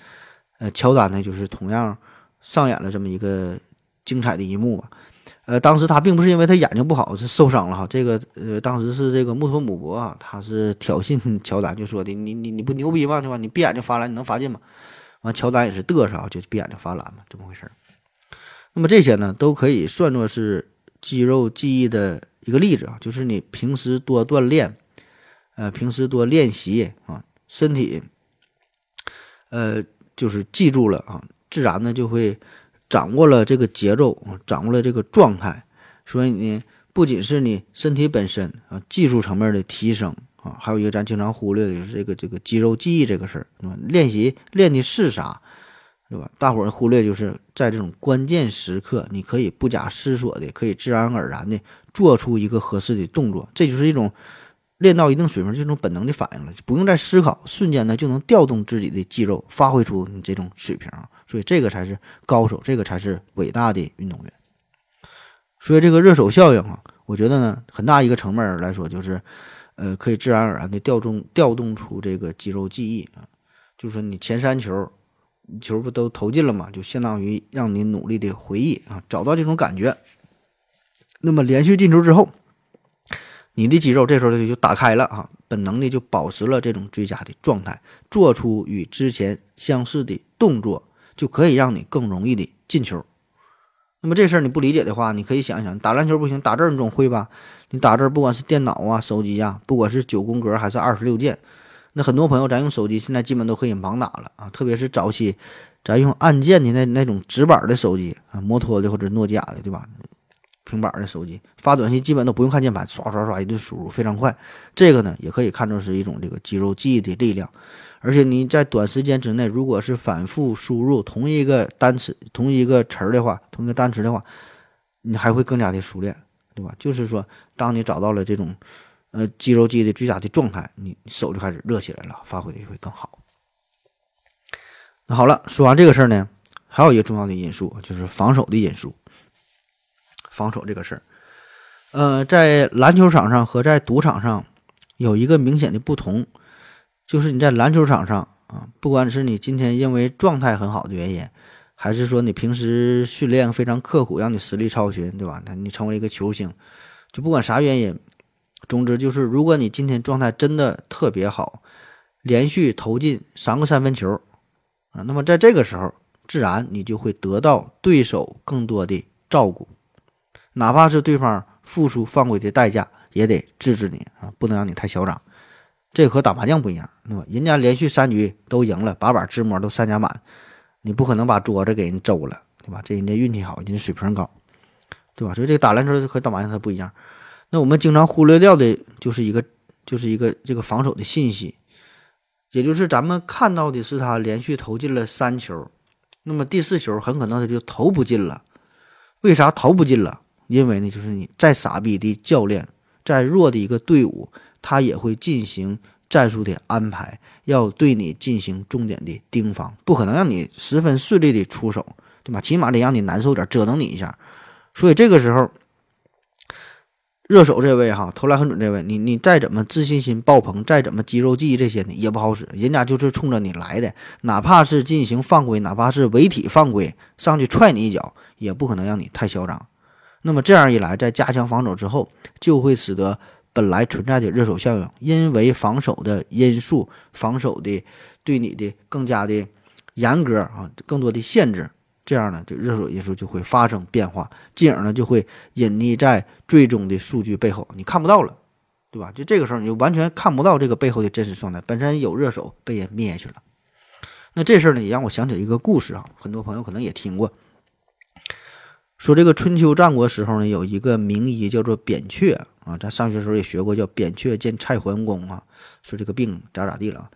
呃，乔丹呢就是同样上演了这么一个精彩的一幕吧。呃，当时他并不是因为他眼睛不好是受伤了哈，这个呃，当时是这个木托姆博啊，他是挑衅 乔丹，就说的你你你不牛逼吗？对吧？你闭眼睛罚篮，你能罚进吗？完，乔丹也是嘚瑟啊，就闭眼睛罚篮嘛，这么回事儿。那么这些呢，都可以算作是肌肉记忆的一个例子啊，就是你平时多锻炼，呃，平时多练习啊，身体，呃，就是记住了啊，自然呢就会。掌握了这个节奏掌握了这个状态，所以呢，不仅是你身体本身啊，技术层面的提升啊，还有一个咱经常忽略的就是这个这个肌肉记忆这个事儿，对吧？练习练的是啥，对吧？大伙儿忽略就是在这种关键时刻，你可以不假思索的，可以自然而然的做出一个合适的动作，这就是一种练到一定水平这种本能的反应了，不用再思考，瞬间呢就能调动自己的肌肉，发挥出你这种水平。所以这个才是高手，这个才是伟大的运动员。所以这个热手效应啊，我觉得呢，很大一个层面来说，就是，呃，可以自然而然的调动调动出这个肌肉记忆啊。就是说，你前三球球不都投进了嘛，就相当于让你努力的回忆啊，找到这种感觉。那么连续进球之后，你的肌肉这时候就就打开了啊，本能的就保持了这种最佳的状态，做出与之前相似的动作。就可以让你更容易的进球。那么这事儿你不理解的话，你可以想一想，打篮球不行，打字你总会吧？你打字不管是电脑啊、手机啊，不管是九宫格还是二十六键，那很多朋友咱用手机现在基本都可以盲打了啊。特别是早期咱用按键的那那种直板的手机啊，摩托的或者诺基亚的，对吧？平板的手机发短信基本都不用看键盘，刷刷刷一顿输入，非常快。这个呢，也可以看作是一种这个肌肉记忆的力量。而且你在短时间之内，如果是反复输入同一个单词、同一个词儿的话，同一个单词的话，你还会更加的熟练，对吧？就是说，当你找到了这种呃肌肉记忆的最佳的状态，你手就开始热起来了，发挥的就会更好。那好了，说完这个事儿呢，还有一个重要的因素就是防守的因素。防守这个事儿，呃，在篮球场上和在赌场上有一个明显的不同。就是你在篮球场上啊，不管是你今天因为状态很好的原因，还是说你平时训练非常刻苦，让你实力超群，对吧？你成为一个球星，就不管啥原因，总之就是，如果你今天状态真的特别好，连续投进三个三分球啊，那么在这个时候，自然你就会得到对手更多的照顾，哪怕是对方付出犯规的代价，也得制止你啊，不能让你太嚣张。这和打麻将不一样，对吧？人家连续三局都赢了，把把芝麻都三家满，你不可能把桌子给人周了，对吧？这人家运气好，人家水平高，对吧？所以这个打篮球和打麻将它不一样。那我们经常忽略掉的就是一个，就是一个这个防守的信息，也就是咱们看到的是他连续投进了三球，那么第四球很可能他就投不进了。为啥投不进了？因为呢，就是你再傻逼的教练，再弱的一个队伍。他也会进行战术的安排，要对你进行重点的盯防，不可能让你十分顺利的出手，对吧？起码得让你难受点，折腾你一下。所以这个时候，热手这位哈，投篮很准这位，你你再怎么自信心爆棚，再怎么肌肉记忆这些呢，也不好使。人家就是冲着你来的，哪怕是进行犯规，哪怕是违体犯规，上去踹你一脚，也不可能让你太嚣张。那么这样一来，在加强防守之后，就会使得本来存在的热手效应，因为防守的因素，防守的对你的更加的严格啊，更多的限制。这样呢，这热手因素就会发生变化，进而呢就会隐匿在最终的数据背后，你看不到了，对吧？就这个时候你就完全看不到这个背后的真实状态，本身有热手被人灭去了。那这事儿呢也让我想起一个故事啊，很多朋友可能也听过，说这个春秋战国时候呢，有一个名医叫做扁鹊啊，咱上学时候也学过，叫扁鹊见蔡桓公啊，说这个病咋咋地了。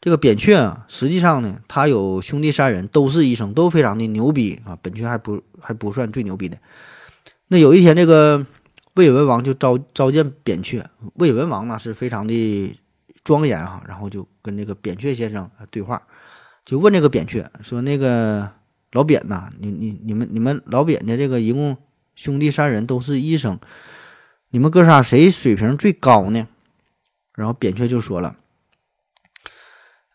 这个扁鹊啊，实际上呢，他有兄弟三人，都是医生，都非常的牛逼啊。扁鹊还不还不算最牛逼的。那有一天，这个魏文王就召召见扁鹊。魏文王呢是非常的庄严哈，然后就跟这个扁鹊先生对话，就问这个扁鹊说：“那个老扁呐，你你你们你们老扁家这个一共兄弟三人都是医生，你们哥仨谁水平最高呢？”然后扁鹊就说了。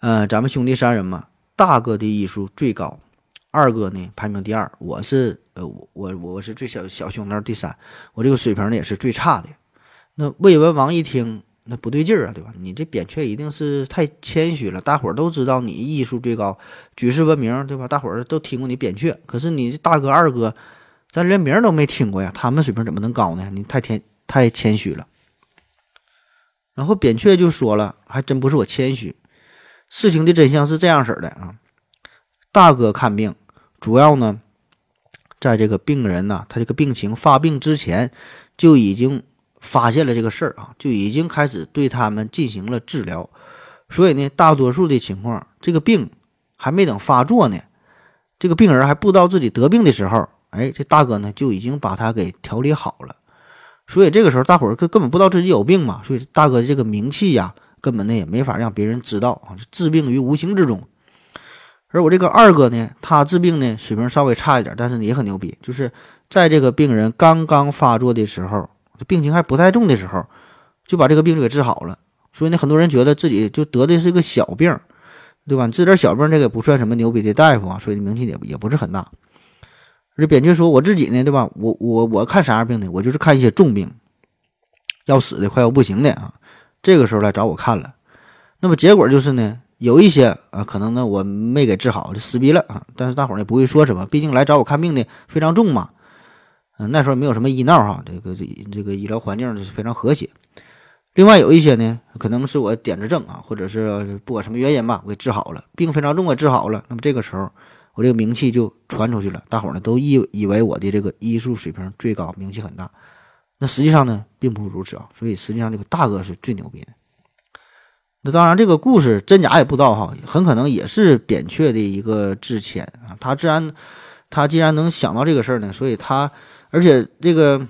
嗯，咱们兄弟三人嘛，大哥的医术最高，二哥呢排名第二，我是呃我我我是最小小兄弟第三，我这个水平呢也是最差的。那魏文王一听，那不对劲儿啊，对吧？你这扁鹊一定是太谦虚了，大伙儿都知道你医术最高，举世闻名，对吧？大伙儿都听过你扁鹊，可是你这大哥二哥，咱连名都没听过呀，他们水平怎么能高呢？你太谦太谦虚了。然后扁鹊就说了，还真不是我谦虚。事情的真相是这样式的啊，大哥看病主要呢，在这个病人呢，他这个病情发病之前就已经发现了这个事儿啊，就已经开始对他们进行了治疗，所以呢，大多数的情况，这个病还没等发作呢，这个病人还不知道自己得病的时候，哎，这大哥呢就已经把他给调理好了，所以这个时候大伙儿根根本不知道自己有病嘛，所以大哥这个名气呀。根本呢也没法让别人知道啊，治病于无形之中。而我这个二哥呢，他治病呢水平稍微差一点，但是也很牛逼。就是在这个病人刚刚发作的时候，病情还不太重的时候，就把这个病就给治好了。所以呢，很多人觉得自己就得的是个小病，对吧？治点小病，这个不算什么牛逼的大夫啊，所以名气也也不是很大。而扁鹊说：“我自己呢，对吧？我我我看啥样病呢？我就是看一些重病，要死的快要不行的啊。”这个时候来找我看了，那么结果就是呢，有一些啊，可能呢我没给治好，就死逼了啊。但是大伙儿呢不会说什么，毕竟来找我看病的非常重嘛。嗯，那时候没有什么医闹哈，这个这这个医疗环境是非常和谐。另外有一些呢，可能是我点子正啊，或者是不管什么原因吧，我给治好了，病非常重，我治好了。那么这个时候我这个名气就传出去了，大伙呢都以以为我的这个医术水平最高，名气很大。那实际上呢，并不如此啊，所以实际上这个大哥是最牛逼的。那当然，这个故事真假也不知道哈，很可能也是扁鹊的一个自谦啊。他自然，他既然能想到这个事儿呢，所以他，而且这个，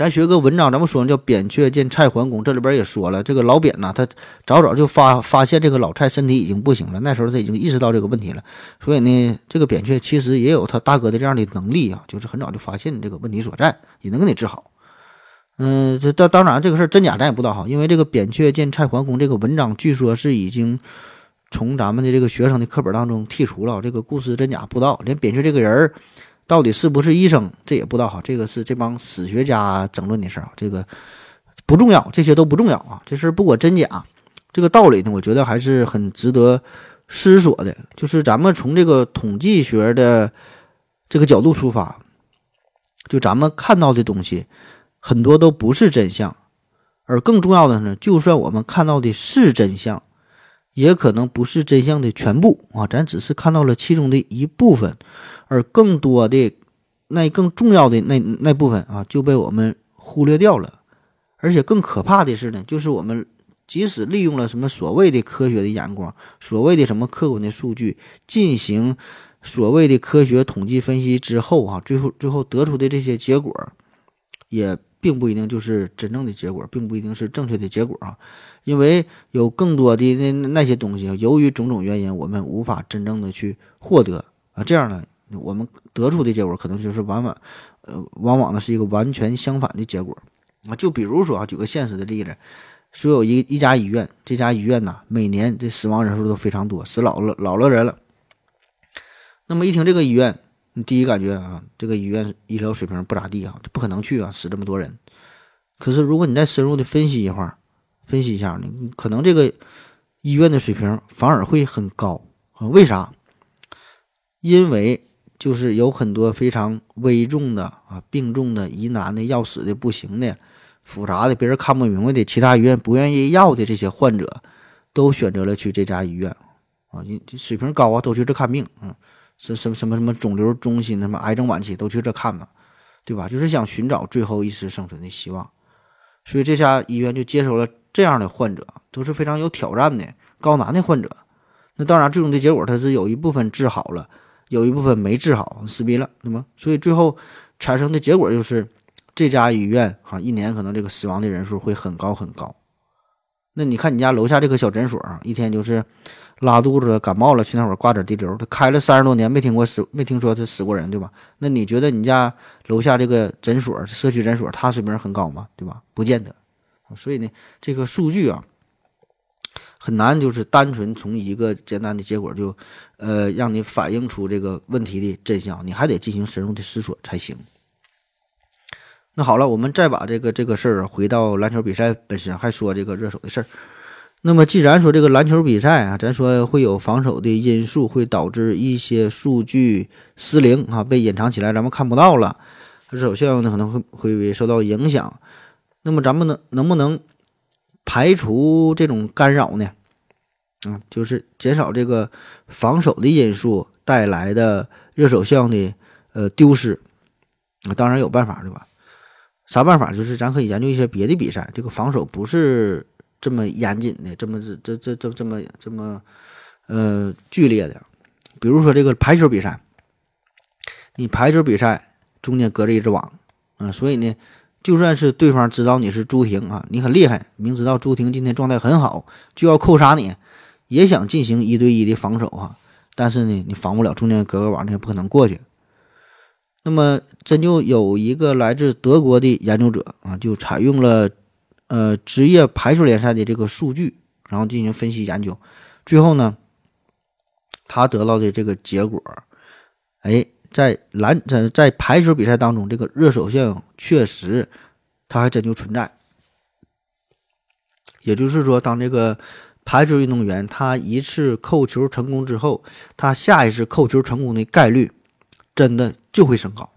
咱学个文章，咱们说叫扁鹊见蔡桓公，这里边也说了，这个老扁呐，他早早就发发现这个老蔡身体已经不行了，那时候他已经意识到这个问题了，所以呢，这个扁鹊其实也有他大哥的这样的能力啊，就是很早就发现这个问题所在，也能给你治好。嗯，这当当然，这个事儿真假咱也不知道哈，因为这个扁鹊见蔡桓公这个文章，据说是已经从咱们的这个学生的课本当中剔除了。这个故事真假不知道，连扁鹊这个人儿到底是不是医生，这也不知道哈。这个是这帮史学家争论的事儿啊，这个不重要，这些都不重要啊。这事儿不管真假，这个道理呢，我觉得还是很值得思索的。就是咱们从这个统计学的这个角度出发，就咱们看到的东西。很多都不是真相，而更重要的呢，就算我们看到的是真相，也可能不是真相的全部啊！咱只是看到了其中的一部分，而更多的那更重要的那那部分啊，就被我们忽略掉了。而且更可怕的是呢，就是我们即使利用了什么所谓的科学的眼光，所谓的什么客观的数据进行所谓的科学统计分析之后啊，最后最后得出的这些结果，也。并不一定就是真正的结果，并不一定是正确的结果啊，因为有更多的那那些东西，由于种种原因，我们无法真正的去获得啊，这样呢，我们得出的结果可能就是往往，呃，往往呢是一个完全相反的结果。啊。就比如说啊，举个现实的例子，说有一一家医院，这家医院呐，每年这死亡人数都非常多，死老了老了人了。那么一听这个医院，你第一感觉啊，这个医院医疗水平不咋地啊，这不可能去啊，死这么多人。可是如果你再深入的分析一会儿，分析一下呢，可能这个医院的水平反而会很高啊？为啥？因为就是有很多非常危重的啊、病重的、疑难的、要死的、不行的、复杂的、别人看不明白的、其他医院不愿意要的这些患者，都选择了去这家医院啊，你水平高啊，都去这看病，嗯。什什什么什么肿瘤中心，什么癌症晚期都去这看嘛，对吧？就是想寻找最后一丝生存的希望，所以这家医院就接收了这样的患者，都是非常有挑战的高难的患者。那当然，最终的结果他是有一部分治好了，有一部分没治好，死逼了，对吗？所以最后产生的结果就是这家医院哈，一年可能这个死亡的人数会很高很高。那你看你家楼下这个小诊所啊，一天就是拉肚子、感冒了去那会儿挂点滴流。他开了三十多年，没听过死，没听说他死过人，对吧？那你觉得你家楼下这个诊所、社区诊所，他水平很高吗？对吧？不见得。所以呢，这个数据啊，很难就是单纯从一个简单的结果就，呃，让你反映出这个问题的真相。你还得进行深入的思索才行。那好了，我们再把这个这个事儿回到篮球比赛本身，还说这个热手的事儿。那么既然说这个篮球比赛啊，咱说会有防守的因素，会导致一些数据失灵啊，被隐藏起来，咱们看不到了。热手效应呢可能会会受到影响。那么咱们能能不能排除这种干扰呢？啊，就是减少这个防守的因素带来的热手项的呃丢失啊，当然有办法，对吧？啥办法？就是咱可以研究一些别的比赛，这个防守不是这么严谨的，这么这这这这这么这么呃剧烈的。比如说这个排球比赛，你排球比赛中间隔着一只网，啊，所以呢，就算是对方知道你是朱婷啊，你很厉害，明知道朱婷今天状态很好，就要扣杀你，也想进行一对一的防守啊，但是呢，你防不了中间隔个网，你也不可能过去。那么，真就有一个来自德国的研究者啊，就采用了呃职业排球联赛的这个数据，然后进行分析研究，最后呢，他得到的这个结果，哎，在篮在在排球比赛当中，这个热手效应确实，它还真就存在。也就是说，当这个排球运动员他一次扣球成功之后，他下一次扣球成功的概率。真的就会升高，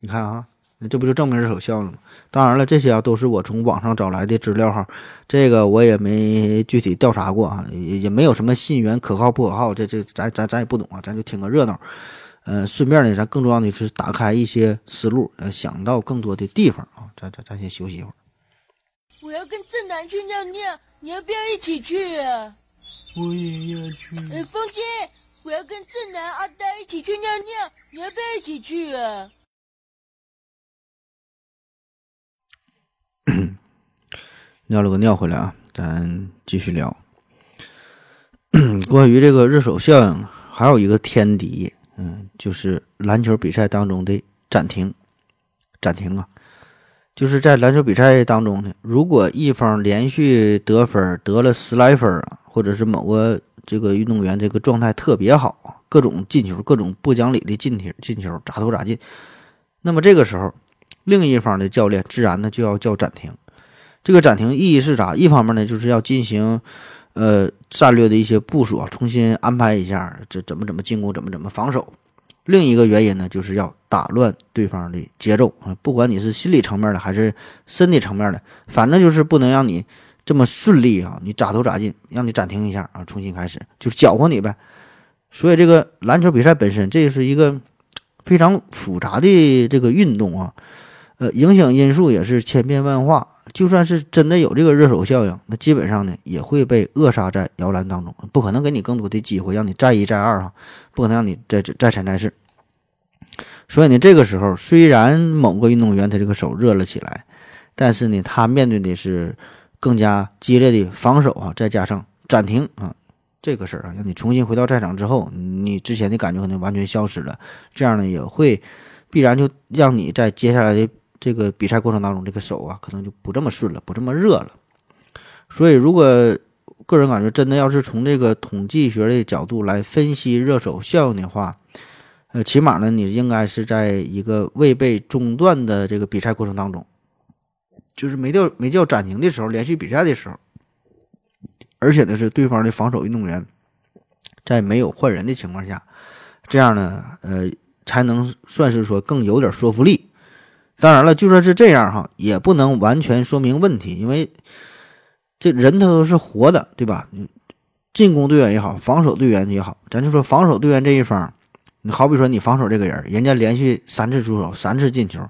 你看啊，这不就证明热手效应了吗？当然了，这些啊都是我从网上找来的资料哈，这个我也没具体调查过啊，也也没有什么信源可靠不可靠，这这咱咱咱也不懂啊，咱就听个热闹。呃，顺便呢，咱更重要的是打开一些思路，呃，想到更多的地方啊。咱咱咱先休息一会儿。我要跟正南去尿尿，你要不要一起去啊？我也要去。呃，风姐。我要跟正南、阿呆一起去尿尿，你要不要一起去啊？尿了个尿回来啊，咱继续聊。关于这个热手效应，还有一个天敌，嗯，就是篮球比赛当中的暂停。暂停啊，就是在篮球比赛当中呢，如果一方连续得分得了十来分啊，或者是某个。这个运动员这个状态特别好，各种进球，各种不讲理的进球，进球咋投咋进。那么这个时候，另一方的教练自然呢就要叫暂停。这个暂停意义是啥？一方面呢就是要进行呃战略的一些部署啊，重新安排一下这怎么怎么进攻，怎么怎么防守。另一个原因呢就是要打乱对方的节奏啊，不管你是心理层面的还是身体层面的，反正就是不能让你。这么顺利啊！你咋投咋进，让你暂停一下啊，重新开始，就是搅和你呗。所以这个篮球比赛本身，这是一个非常复杂的这个运动啊，呃，影响因素也是千变万化。就算是真的有这个热手效应，那基本上呢也会被扼杀在摇篮当中，不可能给你更多的机会让你再一再二啊，不可能让你再再三再四。所以呢，这个时候虽然某个运动员他这个手热了起来，但是呢，他面对的是。更加激烈的防守啊，再加上暂停啊，这个事儿啊，让你重新回到战场之后，你之前的感觉可能完全消失了。这样呢，也会必然就让你在接下来的这个比赛过程当中，这个手啊可能就不这么顺了，不这么热了。所以，如果个人感觉真的要是从这个统计学的角度来分析热手效应的话，呃，起码呢，你应该是在一个未被中断的这个比赛过程当中，就是没掉没叫暂停的时候，连续比赛的时候，而且呢是对方的防守运动员在没有换人的情况下，这样呢，呃，才能算是说更有点说服力。当然了，就算是这样哈，也不能完全说明问题，因为这人他都是活的，对吧？进攻队员也好，防守队员也好，咱就说防守队员这一方，你好比说你防守这个人，人家连续三次出手，三次进球，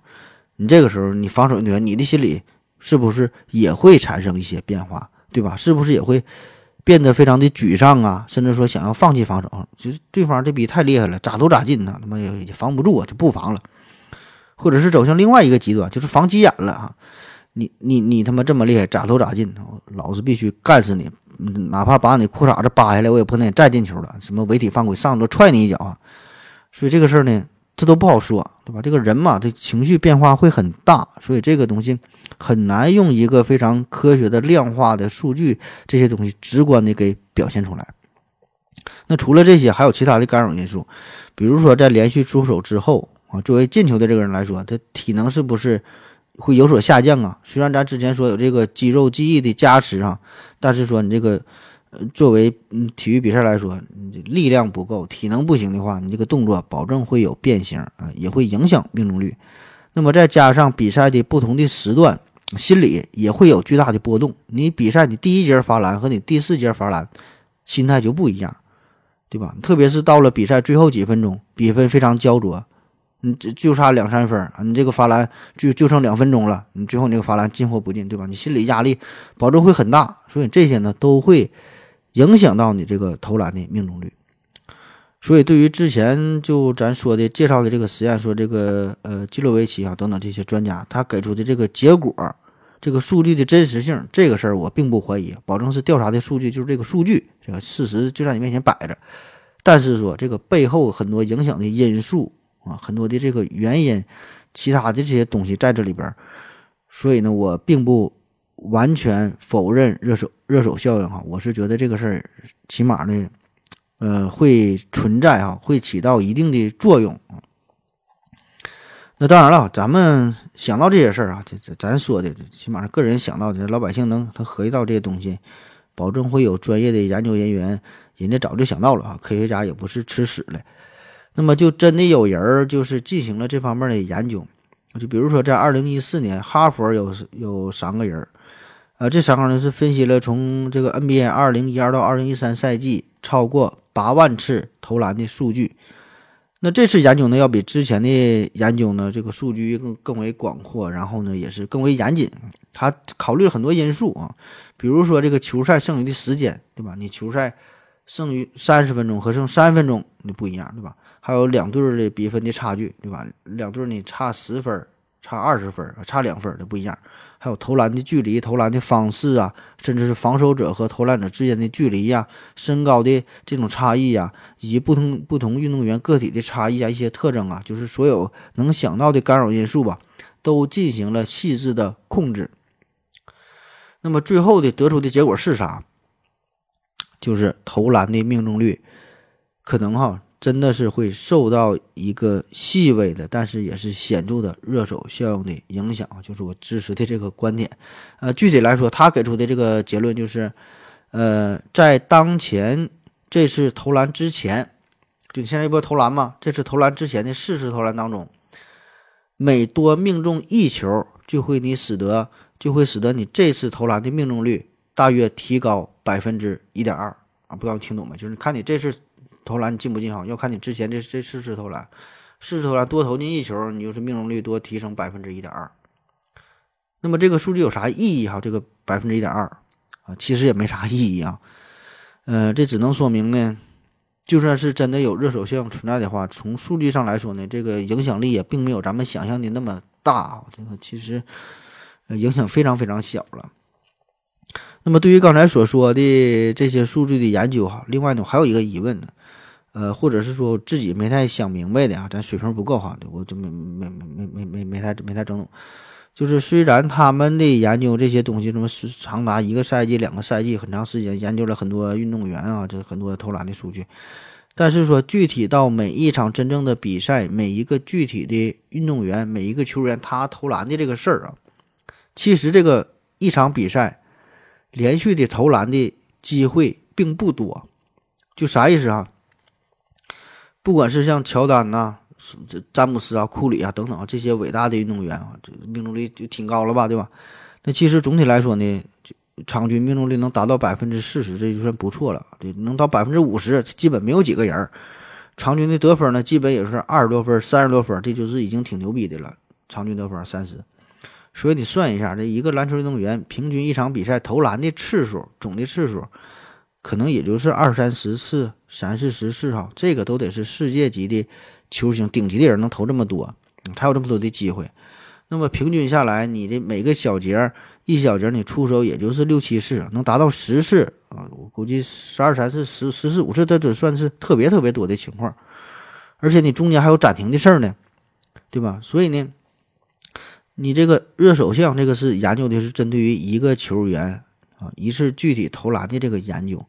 你这个时候你防守队员，你的心里是不是也会产生一些变化，对吧？是不是也会变得非常的沮丧啊？甚至说想要放弃防守，就是对方这逼太厉害了，咋都咋进呢？他妈也防不住啊，就不防了。或者是走向另外一个极端，就是防急眼了哈，你你你他妈这么厉害，咋投咋进，老子必须干死你，哪怕把你裤衩子扒下来，我也不能再进球了。什么违体犯规，上桌踹你一脚啊！所以这个事儿呢，这都不好说，对吧？这个人嘛，这情绪变化会很大，所以这个东西很难用一个非常科学的量化的数据这些东西直观的给表现出来。那除了这些，还有其他的干扰因素，比如说在连续出手之后。作为进球的这个人来说，他体能是不是会有所下降啊？虽然咱之前说有这个肌肉记忆的加持啊，但是说你这个呃，作为嗯体育比赛来说，你力量不够，体能不行的话，你这个动作保证会有变形啊，也会影响命中率。那么再加上比赛的不同的时段，心理也会有巨大的波动。你比赛你第一节罚篮和你第四节罚篮，心态就不一样，对吧？特别是到了比赛最后几分钟，比分非常焦灼。你就就差两三分啊！你这个罚篮就就剩两分钟了，你最后你这个罚篮进或不进，对吧？你心理压力保证会很大，所以这些呢都会影响到你这个投篮的命中率。所以对于之前就咱说的介绍的这个实验，说这个呃基洛维奇啊等等这些专家，他给出的这个结果，这个数据的真实性，这个事儿我并不怀疑，保证是调查的数据就是这个数据，这个事实就在你面前摆着。但是说这个背后很多影响的因素。啊，很多的这个原因，其他的这些东西在这里边，所以呢，我并不完全否认热手热手效应哈。我是觉得这个事儿起码呢，呃，会存在哈，会起到一定的作用。那当然了，咱们想到这些事儿啊，这这咱说的，起码是个人想到的，老百姓能他合计到这些东西，保证会有专业的研究人员，人家早就想到了啊。科学家也不是吃屎的。那么就真的有人儿就是进行了这方面的研究，就比如说在二零一四年，哈佛有有三个人儿，呃，这三个人是分析了从这个 NBA 二零一二到二零一三赛季超过八万次投篮的数据。那这次研究呢，要比之前的研究呢，这个数据更更为广阔，然后呢也是更为严谨。他考虑了很多因素啊，比如说这个球赛剩余的时间，对吧？你球赛剩余三十分钟和剩三分钟那不一样，对吧？还有两队的比分的差距，对吧？两队呢差十分、差二十分、差两分的不一样。还有投篮的距离、投篮的方式啊，甚至是防守者和投篮者之间的距离呀、身高的这种差异呀，以及不同不同运动员个体的差异啊，一些特征啊，就是所有能想到的干扰因素吧，都进行了细致的控制。那么最后的得出的结果是啥？就是投篮的命中率可能哈。真的是会受到一个细微的，但是也是显著的热手效应的影响啊就是我支持的这个观点。呃，具体来说，他给出的这个结论就是，呃，在当前这次投篮之前，就现在一波投篮嘛，这次投篮之前的四次投篮当中，每多命中一球，就会你使得就会使得你这次投篮的命中率大约提高百分之一点二啊，不知道听懂没？就是看你这次。投篮进不进哈，要看你之前这这四次投篮，四次投篮多投进一球，你就是命中率多提升百分之一点二。那么这个数据有啥意义哈？这个百分之一点二啊，其实也没啥意义啊。呃，这只能说明呢，就算是真的有热手效应存在的话，从数据上来说呢，这个影响力也并没有咱们想象的那么大。这个其实影响非常非常小了。那么对于刚才所说的这些数据的研究哈，另外呢还有一个疑问呢。呃，或者是说自己没太想明白的啊，咱水平不够哈，我就没没没没没没没太没太整懂。就是虽然他们的研究这些东西，什么是长达一个赛季、两个赛季，很长时间研究了很多运动员啊，这很多投篮的数据，但是说具体到每一场真正的比赛，每一个具体的运动员、每一个球员他投篮的这个事儿啊，其实这个一场比赛连续的投篮的机会并不多。就啥意思啊？不管是像乔丹呐、这詹姆斯啊、库里啊等等啊这些伟大的运动员啊，这命中率就挺高了吧，对吧？那其实总体来说呢，就场均命中率能达到百分之四十，这就算不错了。对，能到百分之五十，基本没有几个人儿。场均的得分呢，基本也是二十多分、三十多分，这就是已经挺牛逼的了。场均得分三十，所以你算一下，这一个篮球运动员平均一场比赛投篮的次数，总的次数。可能也就是二三十次、三四十次哈，这个都得是世界级的球星、顶级的人能投这么多，才有这么多的机会。那么平均下来，你的每个小节一小节你出手也就是六七次，能达到十次啊，我估计十二三次、十十四五次，这得算是特别特别多的情况。而且你中间还有暂停的事儿呢，对吧？所以呢，你这个热手项这个是研究的是针对于一个球员啊一次具体投篮的这个研究。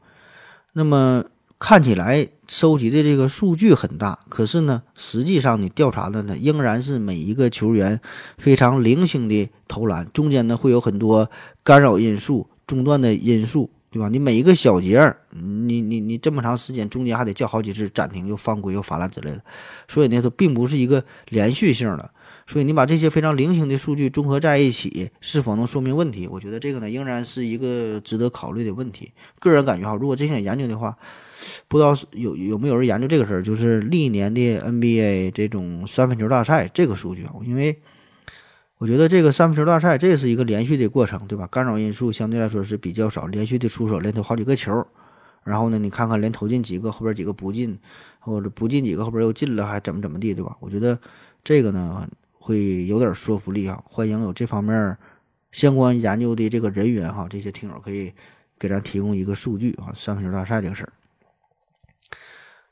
那么看起来收集的这个数据很大，可是呢，实际上你调查的呢，仍然是每一个球员非常零星的投篮，中间呢会有很多干扰因素、中断的因素，对吧？你每一个小节，你你你这么长时间，中间还得叫好几次暂停，又犯规又罚篮之类的，所以呢，它并不是一个连续性的。所以你把这些非常零星的数据综合在一起，是否能说明问题？我觉得这个呢，仍然是一个值得考虑的问题。个人感觉哈，如果真想研究的话，不知道有有没有人研究这个事儿，就是历年的 NBA 这种三分球大赛这个数据啊，因为我觉得这个三分球大赛这是一个连续的过程，对吧？干扰因素相对来说是比较少，连续的出手连投好几个球，然后呢，你看看连投进几个，后边几个不进，或者不进几个，后边又进了，还怎么怎么地，对吧？我觉得这个呢。会有点说服力啊！欢迎有这方面相关研究的这个人员哈，这些听友可以给咱提供一个数据啊，三分球大赛这个事儿。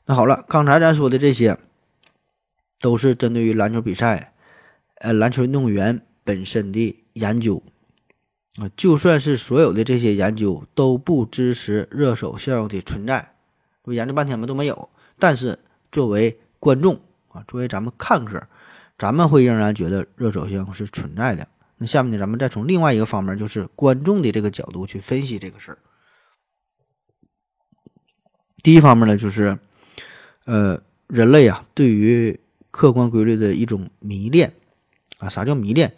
那好了，刚才咱说的这些都是针对于篮球比赛，呃，篮球运动员本身的研究啊。就算是所有的这些研究都不支持热手效应的存在，我研究半天嘛都没有。但是作为观众啊，作为咱们看客。咱们会仍然觉得热手性是存在的。那下面呢，咱们再从另外一个方面，就是观众的这个角度去分析这个事儿。第一方面呢，就是呃，人类啊，对于客观规律的一种迷恋啊。啥叫迷恋？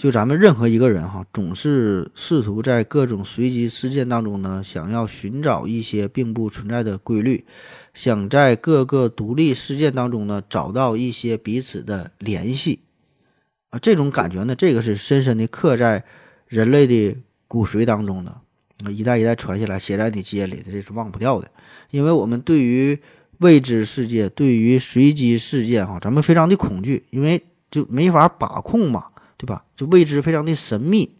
就咱们任何一个人哈，总是试图在各种随机事件当中呢，想要寻找一些并不存在的规律，想在各个独立事件当中呢，找到一些彼此的联系啊。这种感觉呢，这个是深深的刻在人类的骨髓当中的，一代一代传下来，写在你基因里的，这是忘不掉的。因为我们对于未知世界，对于随机事件哈，咱们非常的恐惧，因为就没法把控嘛。对吧？就未知非常的神秘，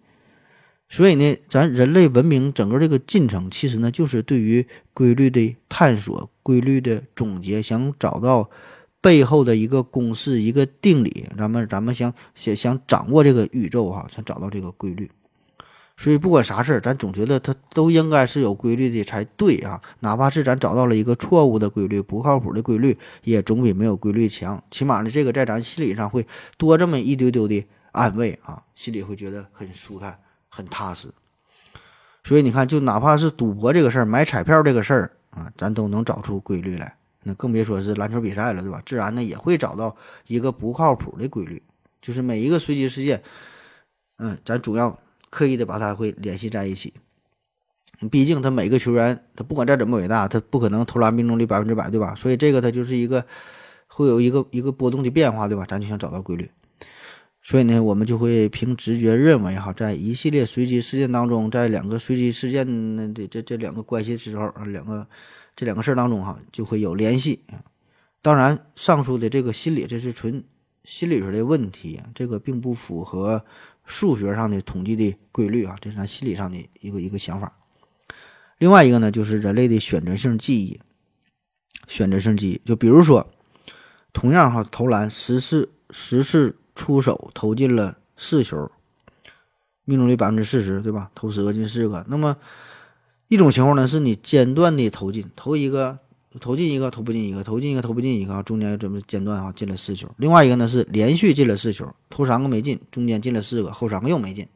所以呢，咱人类文明整个这个进程，其实呢，就是对于规律的探索、规律的总结，想找到背后的一个公式、一个定理。咱们咱们想想想掌握这个宇宙哈，想找到这个规律。所以不管啥事儿，咱总觉得它都应该是有规律的才对啊。哪怕是咱找到了一个错误的规律、不靠谱的规律，也总比没有规律强。起码呢，这个在咱心理上会多这么一丢丢的。安慰啊，心里会觉得很舒坦、很踏实。所以你看，就哪怕是赌博这个事儿、买彩票这个事儿啊，咱都能找出规律来。那更别说是篮球比赛了，对吧？自然呢也会找到一个不靠谱的规律，就是每一个随机事件，嗯，咱主要刻意的把它会联系在一起。毕竟他每个球员，他不管再怎么伟大，他不可能投篮命中率百分之百，对吧？所以这个他就是一个会有一个一个波动的变化，对吧？咱就想找到规律。所以呢，我们就会凭直觉认为，哈，在一系列随机事件当中，在两个随机事件的这这两个关系之后，两个这两个事儿当中，哈，就会有联系。当然，上述的这个心理，这是纯心理学的问题，这个并不符合数学上的统计的规律啊，这是咱心理上的一个一个想法。另外一个呢，就是人类的选择性记忆。选择性记忆。就比如说，同样哈投篮十次十次出手投进了四球，命中率百分之四十，对吧？投十个进四个。那么一种情况呢，是你间断的投进，投一个投进一个，投不进一个，投进一个投不进一个，中间这么间断啊进了四球。另外一个呢是连续进了四球，投三个没进，中间进了四个，后三个又没进。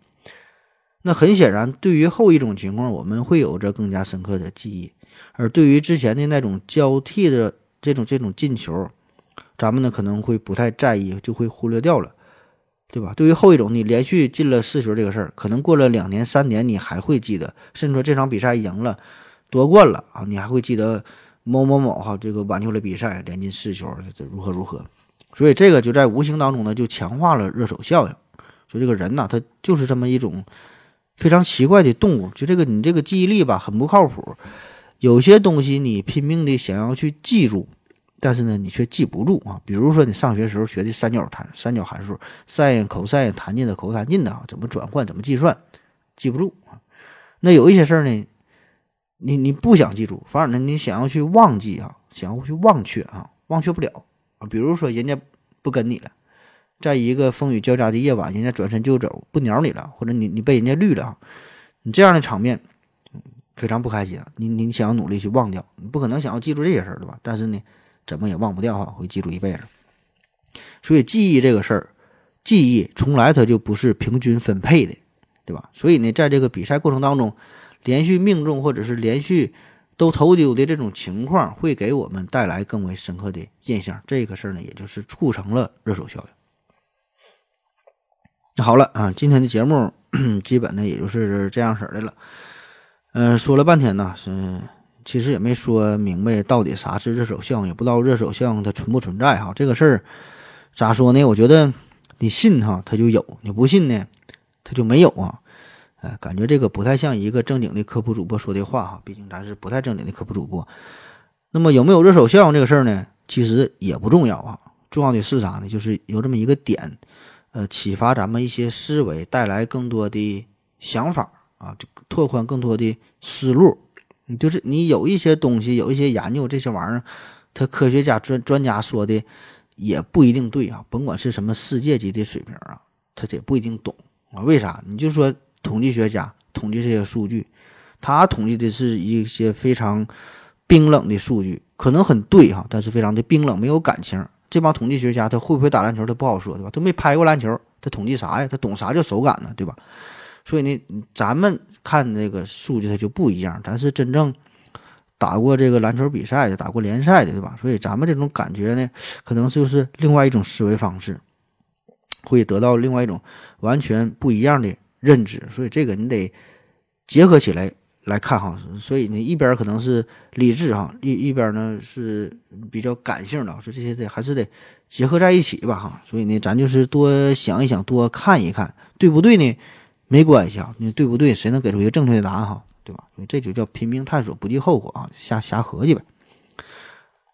那很显然，对于后一种情况，我们会有着更加深刻的记忆；而对于之前的那种交替的这种这种进球，咱们呢可能会不太在意，就会忽略掉了，对吧？对于后一种，你连续进了四球这个事儿，可能过了两年、三年，你还会记得，甚至说这场比赛赢了、夺冠了啊，你还会记得某某某哈这个挽救了比赛，连进四球，这如何如何？所以这个就在无形当中呢，就强化了热手效应。就这个人呐，他就是这么一种。非常奇怪的动物，就这个你这个记忆力吧，很不靠谱。有些东西你拼命的想要去记住，但是呢，你却记不住啊。比如说你上学时候学的三角函三角函数，sin、cos、tan 的、cos、tan 的啊，怎么转换，怎么计算，记不住啊。那有一些事儿呢，你你不想记住，反而呢，你想要去忘记啊，想要去忘却啊，忘却不了啊。比如说人家不跟你了。在一个风雨交加的夜晚，人家转身就走，不鸟你了，或者你你被人家绿了，你这样的场面非常不开心。你你想要努力去忘掉，你不可能想要记住这些事儿，对吧？但是呢，怎么也忘不掉哈，会记住一辈子。所以记忆这个事儿，记忆从来它就不是平均分配的，对吧？所以呢，在这个比赛过程当中，连续命中或者是连续都投丢的这种情况，会给我们带来更为深刻的印象。这个事儿呢，也就是促成了热手效应。好了啊，今天的节目 基本呢也就是这样式儿的了。嗯，说了半天呢，是其实也没说明白到底啥是热手相，也不知道热手相它存不存在哈。这个事儿咋说呢？我觉得你信哈，它就有；你不信呢，它就没有啊。哎，感觉这个不太像一个正经的科普主播说的话哈。毕竟咱是不太正经的科普主播。那么有没有热手相这个事儿呢？其实也不重要啊。重要的是啥呢？就是有这么一个点。呃，启发咱们一些思维，带来更多的想法啊，就拓宽更多的思路。你就是你有一些东西，有一些研究这些玩意儿，他科学家专专家说的也不一定对啊。甭管是什么世界级的水平啊，他也不一定懂啊。为啥？你就说统计学家统计这些数据，他统计的是一些非常冰冷的数据，可能很对哈，但是非常的冰冷，没有感情。这帮统计学家他会不会打篮球，他不好说，对吧？他没拍过篮球，他统计啥呀？他懂啥叫手感呢，对吧？所以呢，咱们看这个数据，它就不一样。咱是真正打过这个篮球比赛的，打过联赛的，对吧？所以咱们这种感觉呢，可能就是另外一种思维方式，会得到另外一种完全不一样的认知。所以这个你得结合起来。来看哈，所以呢，一边可能是理智哈，一一边呢是比较感性的，所以这些得还是得结合在一起吧哈。所以呢，咱就是多想一想，多看一看，对不对呢？没关系啊，你对不对？谁能给出一个正确的答案哈？对吧？这就叫拼命探索，不计后果啊，瞎瞎合计呗。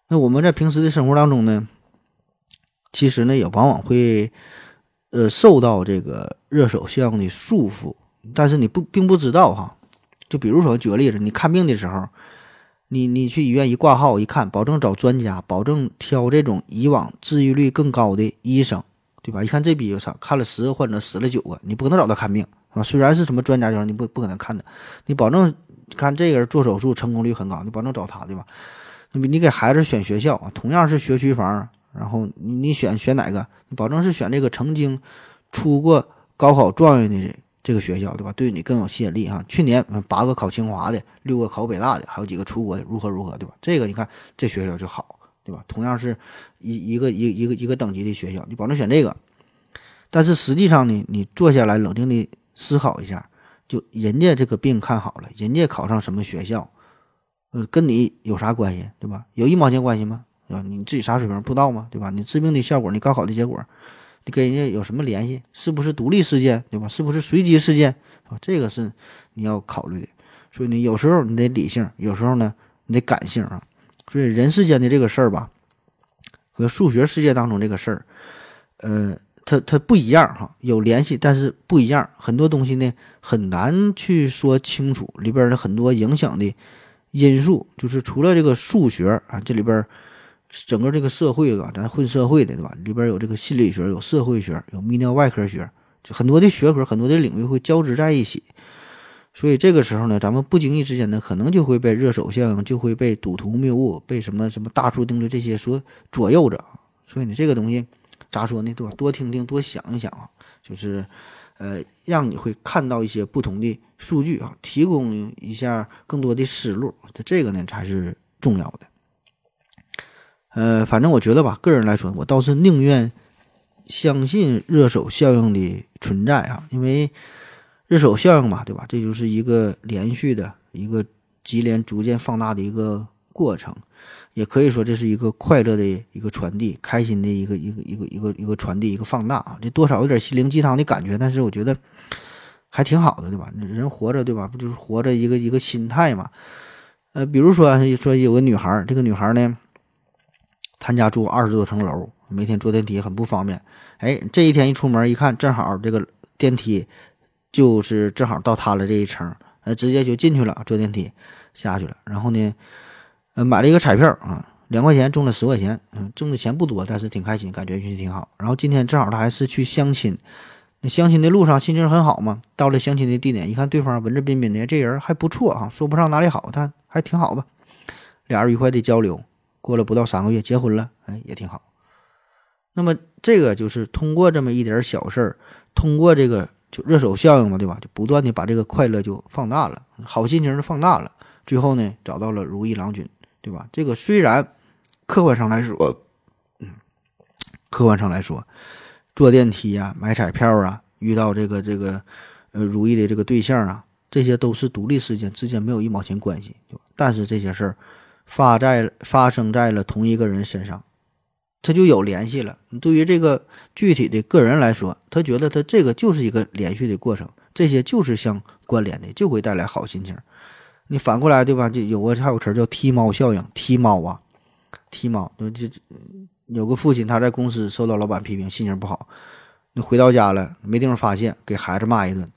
那我们在平时的生活当中呢，其实呢也往往会呃受到这个热手效应的束缚，但是你不并不知道哈。就比如说，举个例子，你看病的时候，你你去医院一挂号一看，保证找专家，保证挑这种以往治愈率更高的医生，对吧？一看这逼我操，看了十个患者死了九个，你不可能找他看病，啊？虽然是什么专家叫你不不可能看的，你保证看这个人做手术成功率很高，你保证找他，对吧？你你给孩子选学校啊，同样是学区房，然后你你选选哪个？你保证是选这个曾经出过高考状元的。这个学校对吧？对你更有吸引力哈。去年八个考清华的，六个考北大的，还有几个出国的，如何如何对吧？这个你看这学校就好对吧？同样是一一个一一个一个等级的学校，你保证选这个。但是实际上呢，你坐下来冷静的思考一下，就人家这个病看好了，人家考上什么学校，呃，跟你有啥关系对吧？有一毛钱关系吗？啊，你自己啥水平不知道吗？对吧？你治病的效果，你高考的结果。你跟人家有什么联系？是不是独立事件，对吧？是不是随机事件啊？这个是你要考虑的。所以呢，有时候你得理性，有时候呢你得感性啊。所以人世间的这个事儿吧，和数学世界当中这个事儿，呃，它它不一样哈，有联系，但是不一样。很多东西呢很难去说清楚，里边的很多影响的因素，就是除了这个数学啊，这里边整个这个社会吧，咱混社会的对吧？里边有这个心理学，有社会学，有泌尿外科学，就很多的学科，很多的领域会交织在一起。所以这个时候呢，咱们不经意之间呢，可能就会被热手效应，就会被赌徒谬误，被什么什么大数定律这些所左右着。所以呢，这个东西咋说呢？对吧？多听听，多想一想啊，就是呃，让你会看到一些不同的数据啊，提供一下更多的思路。这个呢才是重要的。呃，反正我觉得吧，个人来说，我倒是宁愿相信热手效应的存在啊，因为。日手效应嘛，对吧？这就是一个连续的一个级联逐渐放大的一个过程，也可以说这是一个快乐的一个传递，开心的一个一个一个一个一个传递，一个放大啊。这多少有点心灵鸡汤的感觉，但是我觉得还挺好的，对吧？人活着，对吧？不就是活着一个一个心态嘛？呃，比如说说有个女孩，这个女孩呢，她家住二十多层楼，每天坐电梯很不方便。哎，这一天一出门一看，正好这个电梯。就是正好到他了这一层，呃，直接就进去了，坐电梯下去了。然后呢，呃，买了一个彩票啊，两块钱中了十块钱，嗯，挣的钱不多，但是挺开心，感觉运气挺好。然后今天正好他还是去相亲，那相亲的路上心情很好嘛。到了相亲的地点，一看对方文质彬彬的，这人还不错啊，说不上哪里好，但还挺好吧。俩人愉快的交流，过了不到三个月结婚了，哎，也挺好。那么这个就是通过这么一点小事儿，通过这个。就热手效应嘛，对吧？就不断的把这个快乐就放大了，好心情就放大了，最后呢找到了如意郎君，对吧？这个虽然客观上来说，嗯，客观上来说，坐电梯啊、买彩票啊、遇到这个这个呃如意的这个对象啊，这些都是独立事件，之间没有一毛钱关系，对吧？但是这些事儿发在发生在了同一个人身上。他就有联系了。你对于这个具体的个人来说，他觉得他这个就是一个连续的过程，这些就是相关联的，就会带来好心情。你反过来，对吧？就有个还有词叫踢猫效应，踢猫啊，踢猫。就就有个父亲他在公司受到老板批评，心情不好。你回到家了，没地方发泄，给孩子骂一顿。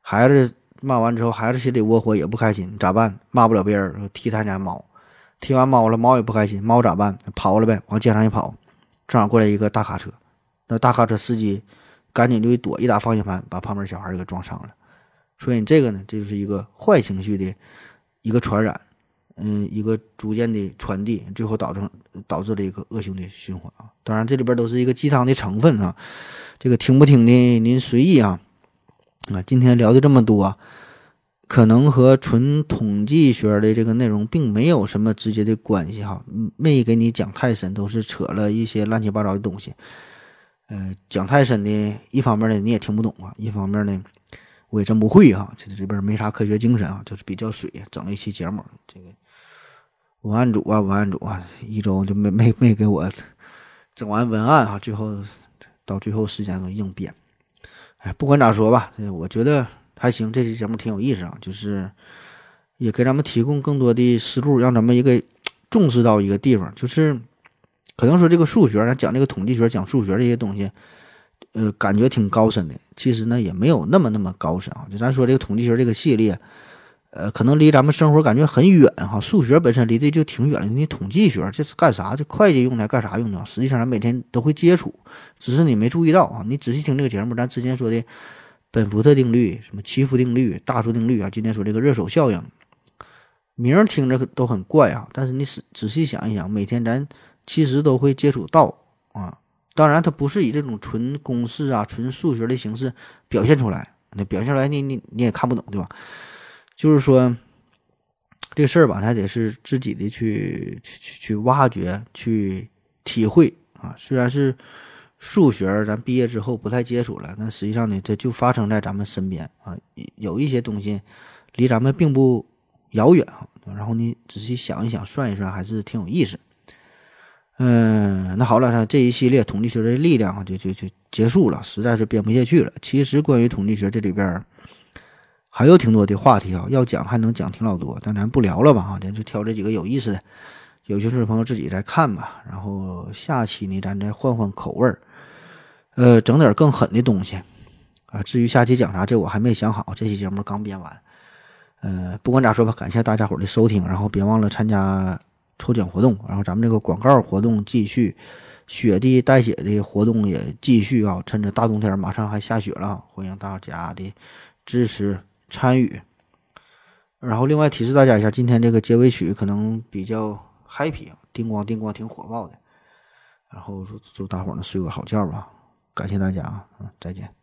孩子骂完之后，孩子心里窝火，也不开心，咋办？骂不了别人，踢他家猫。踢完猫了，猫也不开心，猫咋办？跑了呗，往街上一跑，正好过来一个大卡车，那大卡车司机赶紧就一躲，一打方向盘，把旁边小孩给撞伤了。所以你这个呢，这就是一个坏情绪的一个传染，嗯，一个逐渐的传递，最后导致导致了一个恶性的循环啊。当然，这里边都是一个鸡汤的成分啊，这个听不听的您随意啊。啊，今天聊的这么多。可能和纯统计学的这个内容并没有什么直接的关系哈，没给你讲太深，都是扯了一些乱七八糟的东西。呃，讲太深的，一方面呢你也听不懂啊，一方面呢我也真不会哈，这这边没啥科学精神啊，就是比较水，整了一期节目。这个文案组啊，文案组啊，一周就没没没给我整完文案啊，最后到最后时间都应变。哎，不管咋说吧，我觉得。还行，这期节目挺有意思啊，就是也给咱们提供更多的思路，让咱们一个重视到一个地方，就是可能说这个数学，咱讲这个统计学，讲数学这些东西，呃，感觉挺高深的，其实呢也没有那么那么高深啊。就咱说这个统计学这个系列，呃，可能离咱们生活感觉很远哈。数学本身离这就挺远的，你统计学这是干啥？这会计用的干啥用的？实际上咱每天都会接触，只是你没注意到啊。你仔细听这个节目，咱之前说的。本福特定律、什么奇夫定律、大数定律啊？今天说这个热手效应，名儿听着都很怪啊。但是你仔仔细想一想，每天咱其实都会接触到啊。当然，它不是以这种纯公式啊、纯数学的形式表现出来，那表现出来你你你也看不懂，对吧？就是说这事儿吧，它得是自己的去去去去挖掘、去体会啊。虽然是。数学咱毕业之后不太接触了，那实际上呢，这就发生在咱们身边啊。有一些东西离咱们并不遥远哈。然后你仔细想一想，算一算，还是挺有意思。嗯，那好了，这一系列统计学的力量就就就结束了，实在是编不下去了。其实关于统计学这里边还有挺多的话题啊，要讲还能讲挺老多，但咱不聊了吧啊，咱就挑这几个有意思的，有兴趣的朋友自己再看吧。然后下期呢，咱再换换口味儿。呃，整点更狠的东西啊！至于下期讲啥，这我还没想好。这期节目刚编完，呃，不管咋说吧，感谢大家伙的收听，然后别忘了参加抽奖活动，然后咱们这个广告活动继续，雪地带血的活动也继续啊！趁着大冬天马上还下雪了，欢迎大家的支持参与。然后另外提示大家一下，今天这个结尾曲可能比较 happy，叮咣叮咣挺火爆的。然后祝祝大伙儿呢睡个好觉吧，感谢大家啊，嗯，再见。